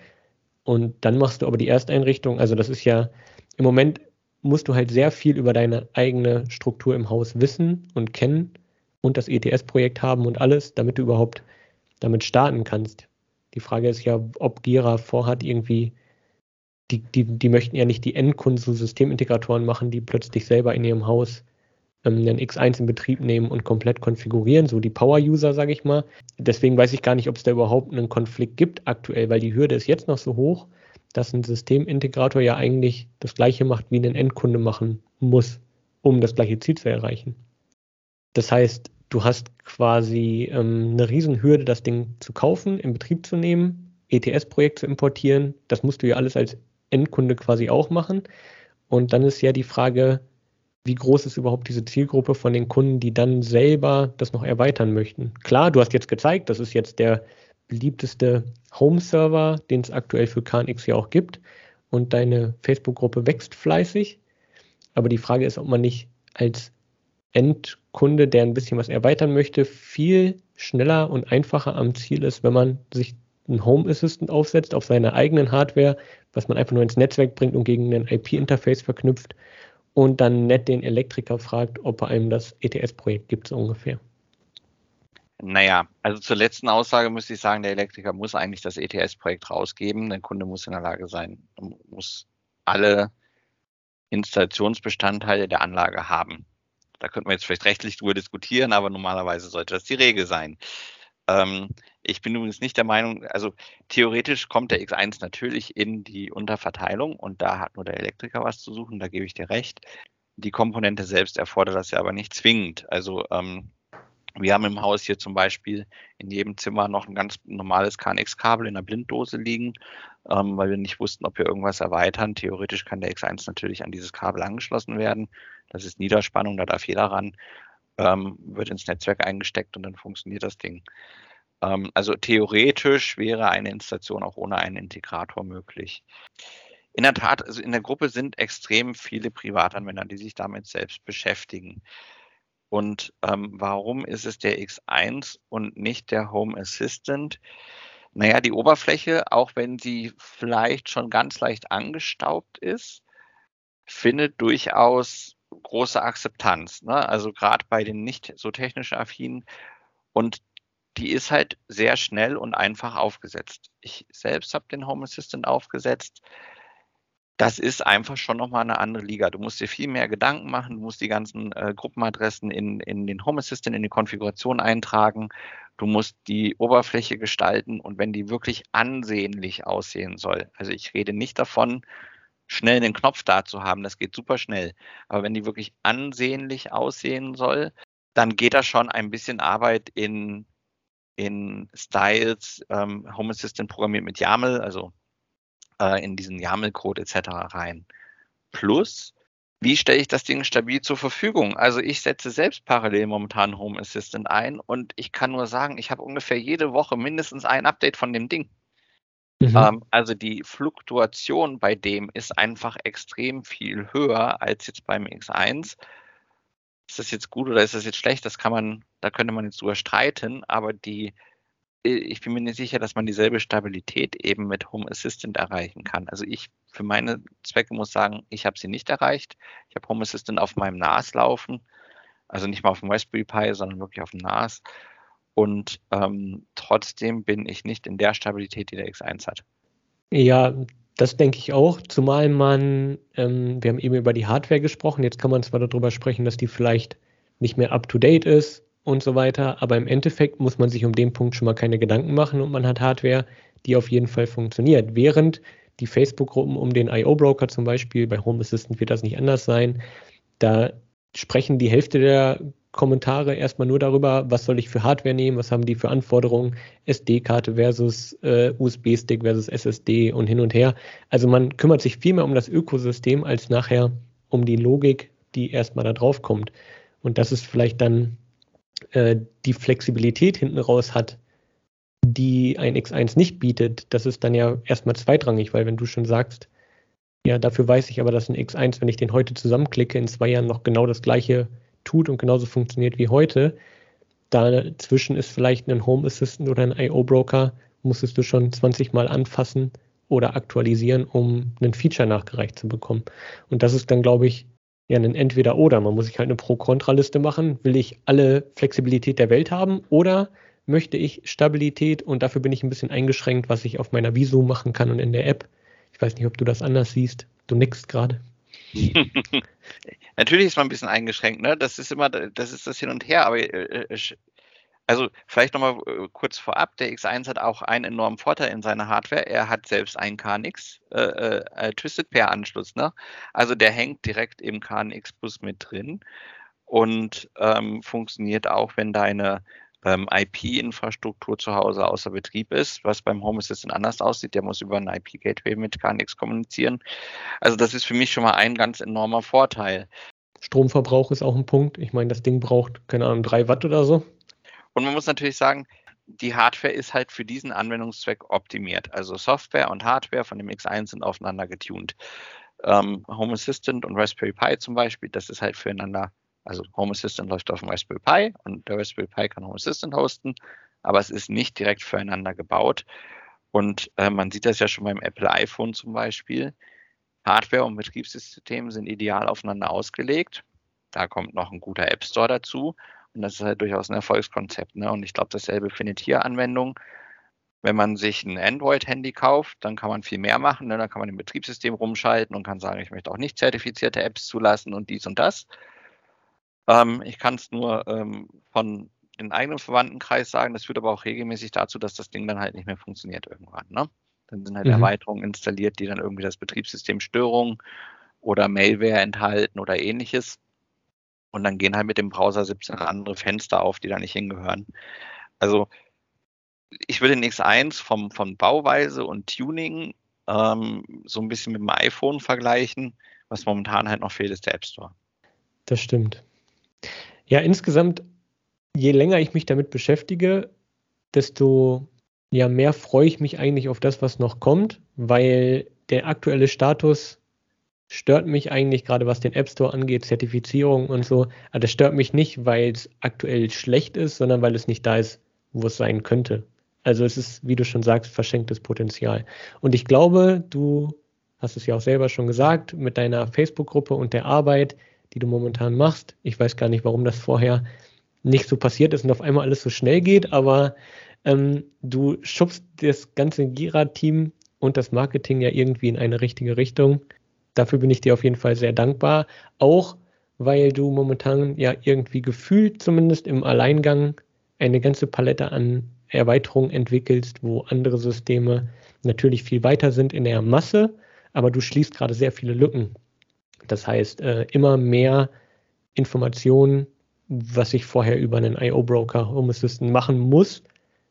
Und dann machst du aber die Ersteinrichtung. Also das ist ja, im Moment musst du halt sehr viel über deine eigene Struktur im Haus wissen und kennen und das ETS-Projekt haben und alles, damit du überhaupt damit starten kannst. Die Frage ist ja, ob Gira vorhat, irgendwie, die, die, die möchten ja nicht die Endkunden zu Systemintegratoren machen, die plötzlich selber in ihrem Haus ähm, einen X1 in Betrieb nehmen und komplett konfigurieren, so die Power-User, sage ich mal. Deswegen weiß ich gar nicht, ob es da überhaupt einen Konflikt gibt aktuell, weil die Hürde ist jetzt noch so hoch, dass ein Systemintegrator ja eigentlich das gleiche macht, wie ein Endkunde machen muss, um das gleiche Ziel zu erreichen. Das heißt, du hast quasi ähm, eine Riesenhürde, das Ding zu kaufen, in Betrieb zu nehmen, ETS-Projekt zu importieren. Das musst du ja alles als Endkunde quasi auch machen. Und dann ist ja die Frage, wie groß ist überhaupt diese Zielgruppe von den Kunden, die dann selber das noch erweitern möchten. Klar, du hast jetzt gezeigt, das ist jetzt der beliebteste Home-Server, den es aktuell für KNX ja auch gibt. Und deine Facebook-Gruppe wächst fleißig. Aber die Frage ist, ob man nicht als Endkunde, der ein bisschen was erweitern möchte, viel schneller und einfacher am Ziel ist, wenn man sich einen Home Assistant aufsetzt auf seiner eigenen Hardware, was man einfach nur ins Netzwerk bringt und gegen ein IP-Interface verknüpft und dann nett den Elektriker fragt, ob er einem das ETS-Projekt gibt, so ungefähr. Naja, also zur letzten Aussage müsste ich sagen, der Elektriker muss eigentlich das ETS-Projekt rausgeben. Der Kunde muss in der Lage sein, muss alle Installationsbestandteile der Anlage haben. Da könnten wir jetzt vielleicht rechtlich drüber diskutieren, aber normalerweise sollte das die Regel sein. Ähm, ich bin übrigens nicht der Meinung, also theoretisch kommt der X1 natürlich in die Unterverteilung und da hat nur der Elektriker was zu suchen, da gebe ich dir recht. Die Komponente selbst erfordert das ja aber nicht zwingend. Also ähm, wir haben im Haus hier zum Beispiel in jedem Zimmer noch ein ganz normales KNX-Kabel in der Blinddose liegen, ähm, weil wir nicht wussten, ob wir irgendwas erweitern. Theoretisch kann der X1 natürlich an dieses Kabel angeschlossen werden. Das ist Niederspannung, da darf jeder ran, ähm, wird ins Netzwerk eingesteckt und dann funktioniert das Ding. Ähm, also theoretisch wäre eine Installation auch ohne einen Integrator möglich. in der Tat, also in der Gruppe sind extrem viele Privatanwender, die sich damit selbst beschäftigen. Und ähm, warum ist es der X1 und nicht der Home Assistant? Naja, die Oberfläche, auch wenn sie vielleicht schon ganz leicht angestaubt ist, findet durchaus große Akzeptanz. Ne? Also gerade bei den nicht so technisch affinen. Und die ist halt sehr schnell und einfach aufgesetzt. Ich selbst habe den Home Assistant aufgesetzt das ist einfach schon nochmal eine andere Liga. Du musst dir viel mehr Gedanken machen, du musst die ganzen äh, Gruppenadressen in, in den Home Assistant, in die Konfiguration eintragen, du musst die Oberfläche gestalten und wenn die wirklich ansehnlich aussehen soll, also ich rede nicht davon, schnell einen Knopf da zu haben, das geht super schnell, aber wenn die wirklich ansehnlich aussehen soll, dann geht da schon ein bisschen Arbeit in, in Styles, ähm, Home Assistant programmiert mit YAML, also äh, in diesen YAML-Code etc. rein. Plus, wie stelle ich das Ding stabil zur Verfügung? Also ich setze selbst parallel momentan Home Assistant ein und ich kann nur sagen, ich habe ungefähr jede Woche mindestens ein Update von dem Ding. Mhm. Ähm, also die Fluktuation bei dem ist einfach extrem viel höher als jetzt beim X1. Ist das jetzt gut oder ist das jetzt schlecht? Das kann man, da könnte man jetzt drüber streiten, aber die ich bin mir nicht sicher, dass man dieselbe Stabilität eben mit Home Assistant erreichen kann. Also ich für meine Zwecke muss sagen, ich habe sie nicht erreicht. Ich habe Home Assistant auf meinem NAS laufen, also nicht mal auf dem Raspberry Pi, sondern wirklich auf dem NAS. Und ähm, trotzdem bin ich nicht in der Stabilität, die der X1 hat. Ja, das denke ich auch, zumal man, ähm, wir haben eben über die Hardware gesprochen, jetzt kann man zwar darüber sprechen, dass die vielleicht nicht mehr up-to-date ist, und so weiter. Aber im Endeffekt muss man sich um den Punkt schon mal keine Gedanken machen und man hat Hardware, die auf jeden Fall funktioniert. Während die Facebook-Gruppen um den IO-Broker zum Beispiel, bei Home Assistant wird das nicht anders sein, da sprechen die Hälfte der Kommentare erstmal nur darüber, was soll ich für Hardware nehmen, was haben die für Anforderungen, SD-Karte versus äh, USB-Stick versus SSD und hin und her. Also man kümmert sich viel mehr um das Ökosystem als nachher um die Logik, die erstmal da drauf kommt. Und das ist vielleicht dann äh, die Flexibilität hinten raus hat, die ein X1 nicht bietet, das ist dann ja erstmal zweitrangig, weil wenn du schon sagst, ja, dafür weiß ich aber, dass ein X1, wenn ich den heute zusammenklicke, in zwei Jahren noch genau das gleiche tut und genauso funktioniert wie heute, dazwischen ist vielleicht ein Home Assistant oder ein IO-Broker, musstest du schon 20 Mal anfassen oder aktualisieren, um ein Feature nachgereicht zu bekommen. Und das ist dann, glaube ich, ja ein Entweder-Oder. Man muss sich halt eine Pro-Kontra-Liste machen. Will ich alle Flexibilität der Welt haben oder möchte ich Stabilität und dafür bin ich ein bisschen eingeschränkt, was ich auf meiner Visu machen kann und in der App. Ich weiß nicht, ob du das anders siehst. Du nickst gerade. Natürlich ist man ein bisschen eingeschränkt, ne? Das ist immer, das ist das Hin und Her, aber äh, äh also vielleicht nochmal äh, kurz vorab, der X1 hat auch einen enormen Vorteil in seiner Hardware. Er hat selbst einen KNX äh, äh, äh, Twisted Pair Anschluss. Ne? Also der hängt direkt im KNX Bus mit drin und ähm, funktioniert auch, wenn deine ähm, IP-Infrastruktur zu Hause außer Betrieb ist, was beim Home Assistant anders aussieht. Der muss über ein IP-Gateway mit KNX kommunizieren. Also das ist für mich schon mal ein ganz enormer Vorteil. Stromverbrauch ist auch ein Punkt. Ich meine, das Ding braucht, keine Ahnung, drei Watt oder so. Und man muss natürlich sagen, die Hardware ist halt für diesen Anwendungszweck optimiert. Also Software und Hardware von dem X1 sind aufeinander getuned. Ähm, Home Assistant und Raspberry Pi zum Beispiel, das ist halt füreinander, also Home Assistant läuft auf dem Raspberry Pi und der Raspberry Pi kann Home Assistant hosten, aber es ist nicht direkt füreinander gebaut. Und äh, man sieht das ja schon beim Apple iPhone zum Beispiel. Hardware und Betriebssystem sind ideal aufeinander ausgelegt. Da kommt noch ein guter App Store dazu. Und das ist halt durchaus ein Erfolgskonzept. Ne? Und ich glaube, dasselbe findet hier Anwendung. Wenn man sich ein Android-Handy kauft, dann kann man viel mehr machen. Ne? Dann kann man im Betriebssystem rumschalten und kann sagen, ich möchte auch nicht zertifizierte Apps zulassen und dies und das. Ähm, ich kann es nur ähm, von den eigenen Verwandtenkreis sagen. Das führt aber auch regelmäßig dazu, dass das Ding dann halt nicht mehr funktioniert irgendwann. Ne? Dann sind halt mhm. Erweiterungen installiert, die dann irgendwie das Betriebssystem Störungen oder Mailware enthalten oder ähnliches. Und dann gehen halt mit dem Browser 17 andere Fenster auf, die da nicht hingehören. Also ich würde den X1 vom, von Bauweise und Tuning ähm, so ein bisschen mit dem iPhone vergleichen. Was momentan halt noch fehlt, ist der App Store. Das stimmt. Ja, insgesamt, je länger ich mich damit beschäftige, desto ja, mehr freue ich mich eigentlich auf das, was noch kommt, weil der aktuelle Status stört mich eigentlich gerade, was den App Store angeht, Zertifizierung und so. Aber das stört mich nicht, weil es aktuell schlecht ist, sondern weil es nicht da ist, wo es sein könnte. Also es ist, wie du schon sagst, verschenktes Potenzial. Und ich glaube, du hast es ja auch selber schon gesagt, mit deiner Facebook-Gruppe und der Arbeit, die du momentan machst. Ich weiß gar nicht, warum das vorher nicht so passiert ist und auf einmal alles so schnell geht, aber ähm, du schubst das ganze Gira-Team und das Marketing ja irgendwie in eine richtige Richtung. Dafür bin ich dir auf jeden Fall sehr dankbar. Auch weil du momentan ja irgendwie gefühlt zumindest im Alleingang eine ganze Palette an Erweiterungen entwickelst, wo andere Systeme natürlich viel weiter sind in der Masse, aber du schließt gerade sehr viele Lücken. Das heißt, äh, immer mehr Informationen, was ich vorher über einen IO-Broker Home Assistant machen muss,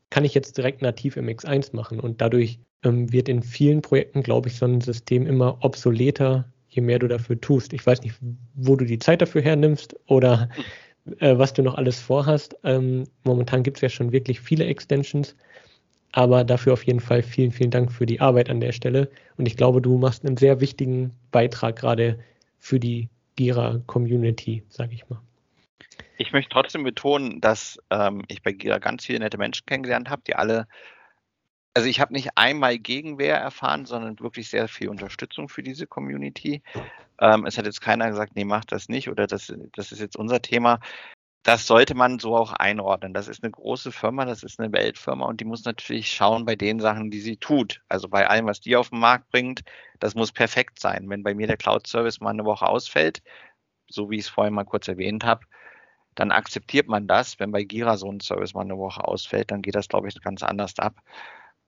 kann ich jetzt direkt nativ im X1 machen. Und dadurch ähm, wird in vielen Projekten, glaube ich, so ein System immer obsoleter, je mehr du dafür tust. Ich weiß nicht, wo du die Zeit dafür hernimmst oder äh, was du noch alles vorhast. Ähm, momentan gibt es ja schon wirklich viele Extensions. Aber dafür auf jeden Fall vielen, vielen Dank für die Arbeit an der Stelle. Und ich glaube, du machst einen sehr wichtigen Beitrag gerade für die Gira-Community, sage ich mal. Ich möchte trotzdem betonen, dass ähm, ich bei Gira ganz viele nette Menschen kennengelernt habe, die alle, also ich habe nicht einmal Gegenwehr erfahren, sondern wirklich sehr viel Unterstützung für diese Community. Ähm, es hat jetzt keiner gesagt, nee, mach das nicht oder das, das ist jetzt unser Thema das sollte man so auch einordnen. Das ist eine große Firma, das ist eine Weltfirma und die muss natürlich schauen bei den Sachen, die sie tut. Also bei allem, was die auf den Markt bringt, das muss perfekt sein. Wenn bei mir der Cloud-Service mal eine Woche ausfällt, so wie ich es vorhin mal kurz erwähnt habe, dann akzeptiert man das. Wenn bei Gira so ein Service mal eine Woche ausfällt, dann geht das, glaube ich, ganz anders ab.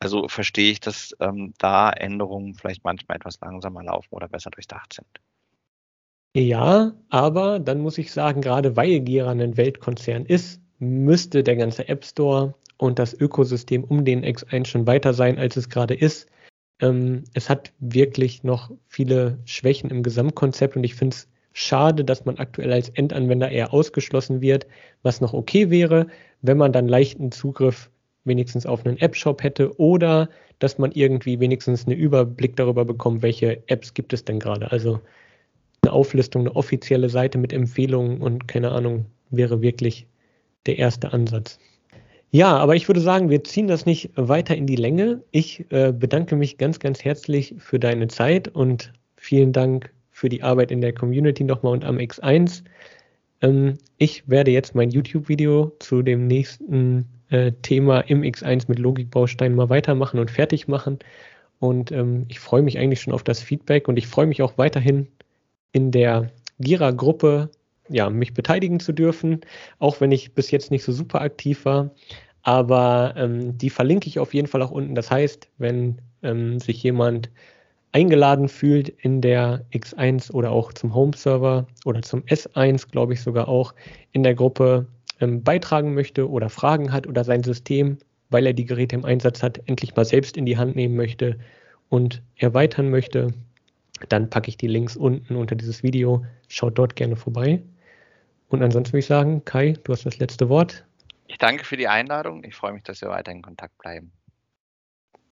Also verstehe ich, dass ähm, da Änderungen vielleicht manchmal etwas langsamer laufen oder besser durchdacht sind. Ja, aber dann muss ich sagen, gerade weil Gira ein Weltkonzern ist, müsste der ganze App Store und das Ökosystem um den X1 schon weiter sein, als es gerade ist. Ähm, es hat wirklich noch viele Schwächen im Gesamtkonzept und ich finde es schade, dass man aktuell als Endanwender eher ausgeschlossen wird, was noch okay wäre, wenn man dann leichten Zugriff wenigstens auf einen App-Shop hätte oder dass man irgendwie wenigstens einen Überblick darüber bekommt, welche Apps gibt es denn gerade. Also eine Auflistung, eine offizielle Seite mit Empfehlungen und keine Ahnung, wäre wirklich der erste Ansatz. Ja, aber ich würde sagen, wir ziehen das nicht weiter in die Länge. Ich äh, bedanke mich ganz, ganz herzlich für deine Zeit und vielen Dank für die Arbeit in der Community nochmal und am X1. Ähm, ich werde jetzt mein YouTube-Video zu dem nächsten äh, Thema im X1 mit Logikbausteinen mal weitermachen und fertig machen. Und ähm, ich freue mich eigentlich schon auf das Feedback und ich freue mich auch weiterhin in der Gira-Gruppe ja, mich beteiligen zu dürfen, auch wenn ich bis jetzt nicht so super aktiv war. Aber ähm, die verlinke ich auf jeden Fall auch unten. Das heißt, wenn ähm, sich jemand eingeladen fühlt in der X1 oder auch zum Home-Server oder zum S1, glaube ich sogar auch, in der Gruppe ähm, beitragen möchte oder Fragen hat oder sein System, weil er die Geräte im Einsatz hat, endlich mal selbst in die Hand nehmen möchte und erweitern möchte, dann packe ich die Links unten unter dieses Video. Schaut dort gerne vorbei. Und ansonsten würde ich sagen, Kai, du hast das letzte Wort. Ich danke für die Einladung. Ich freue mich, dass wir weiter in Kontakt bleiben.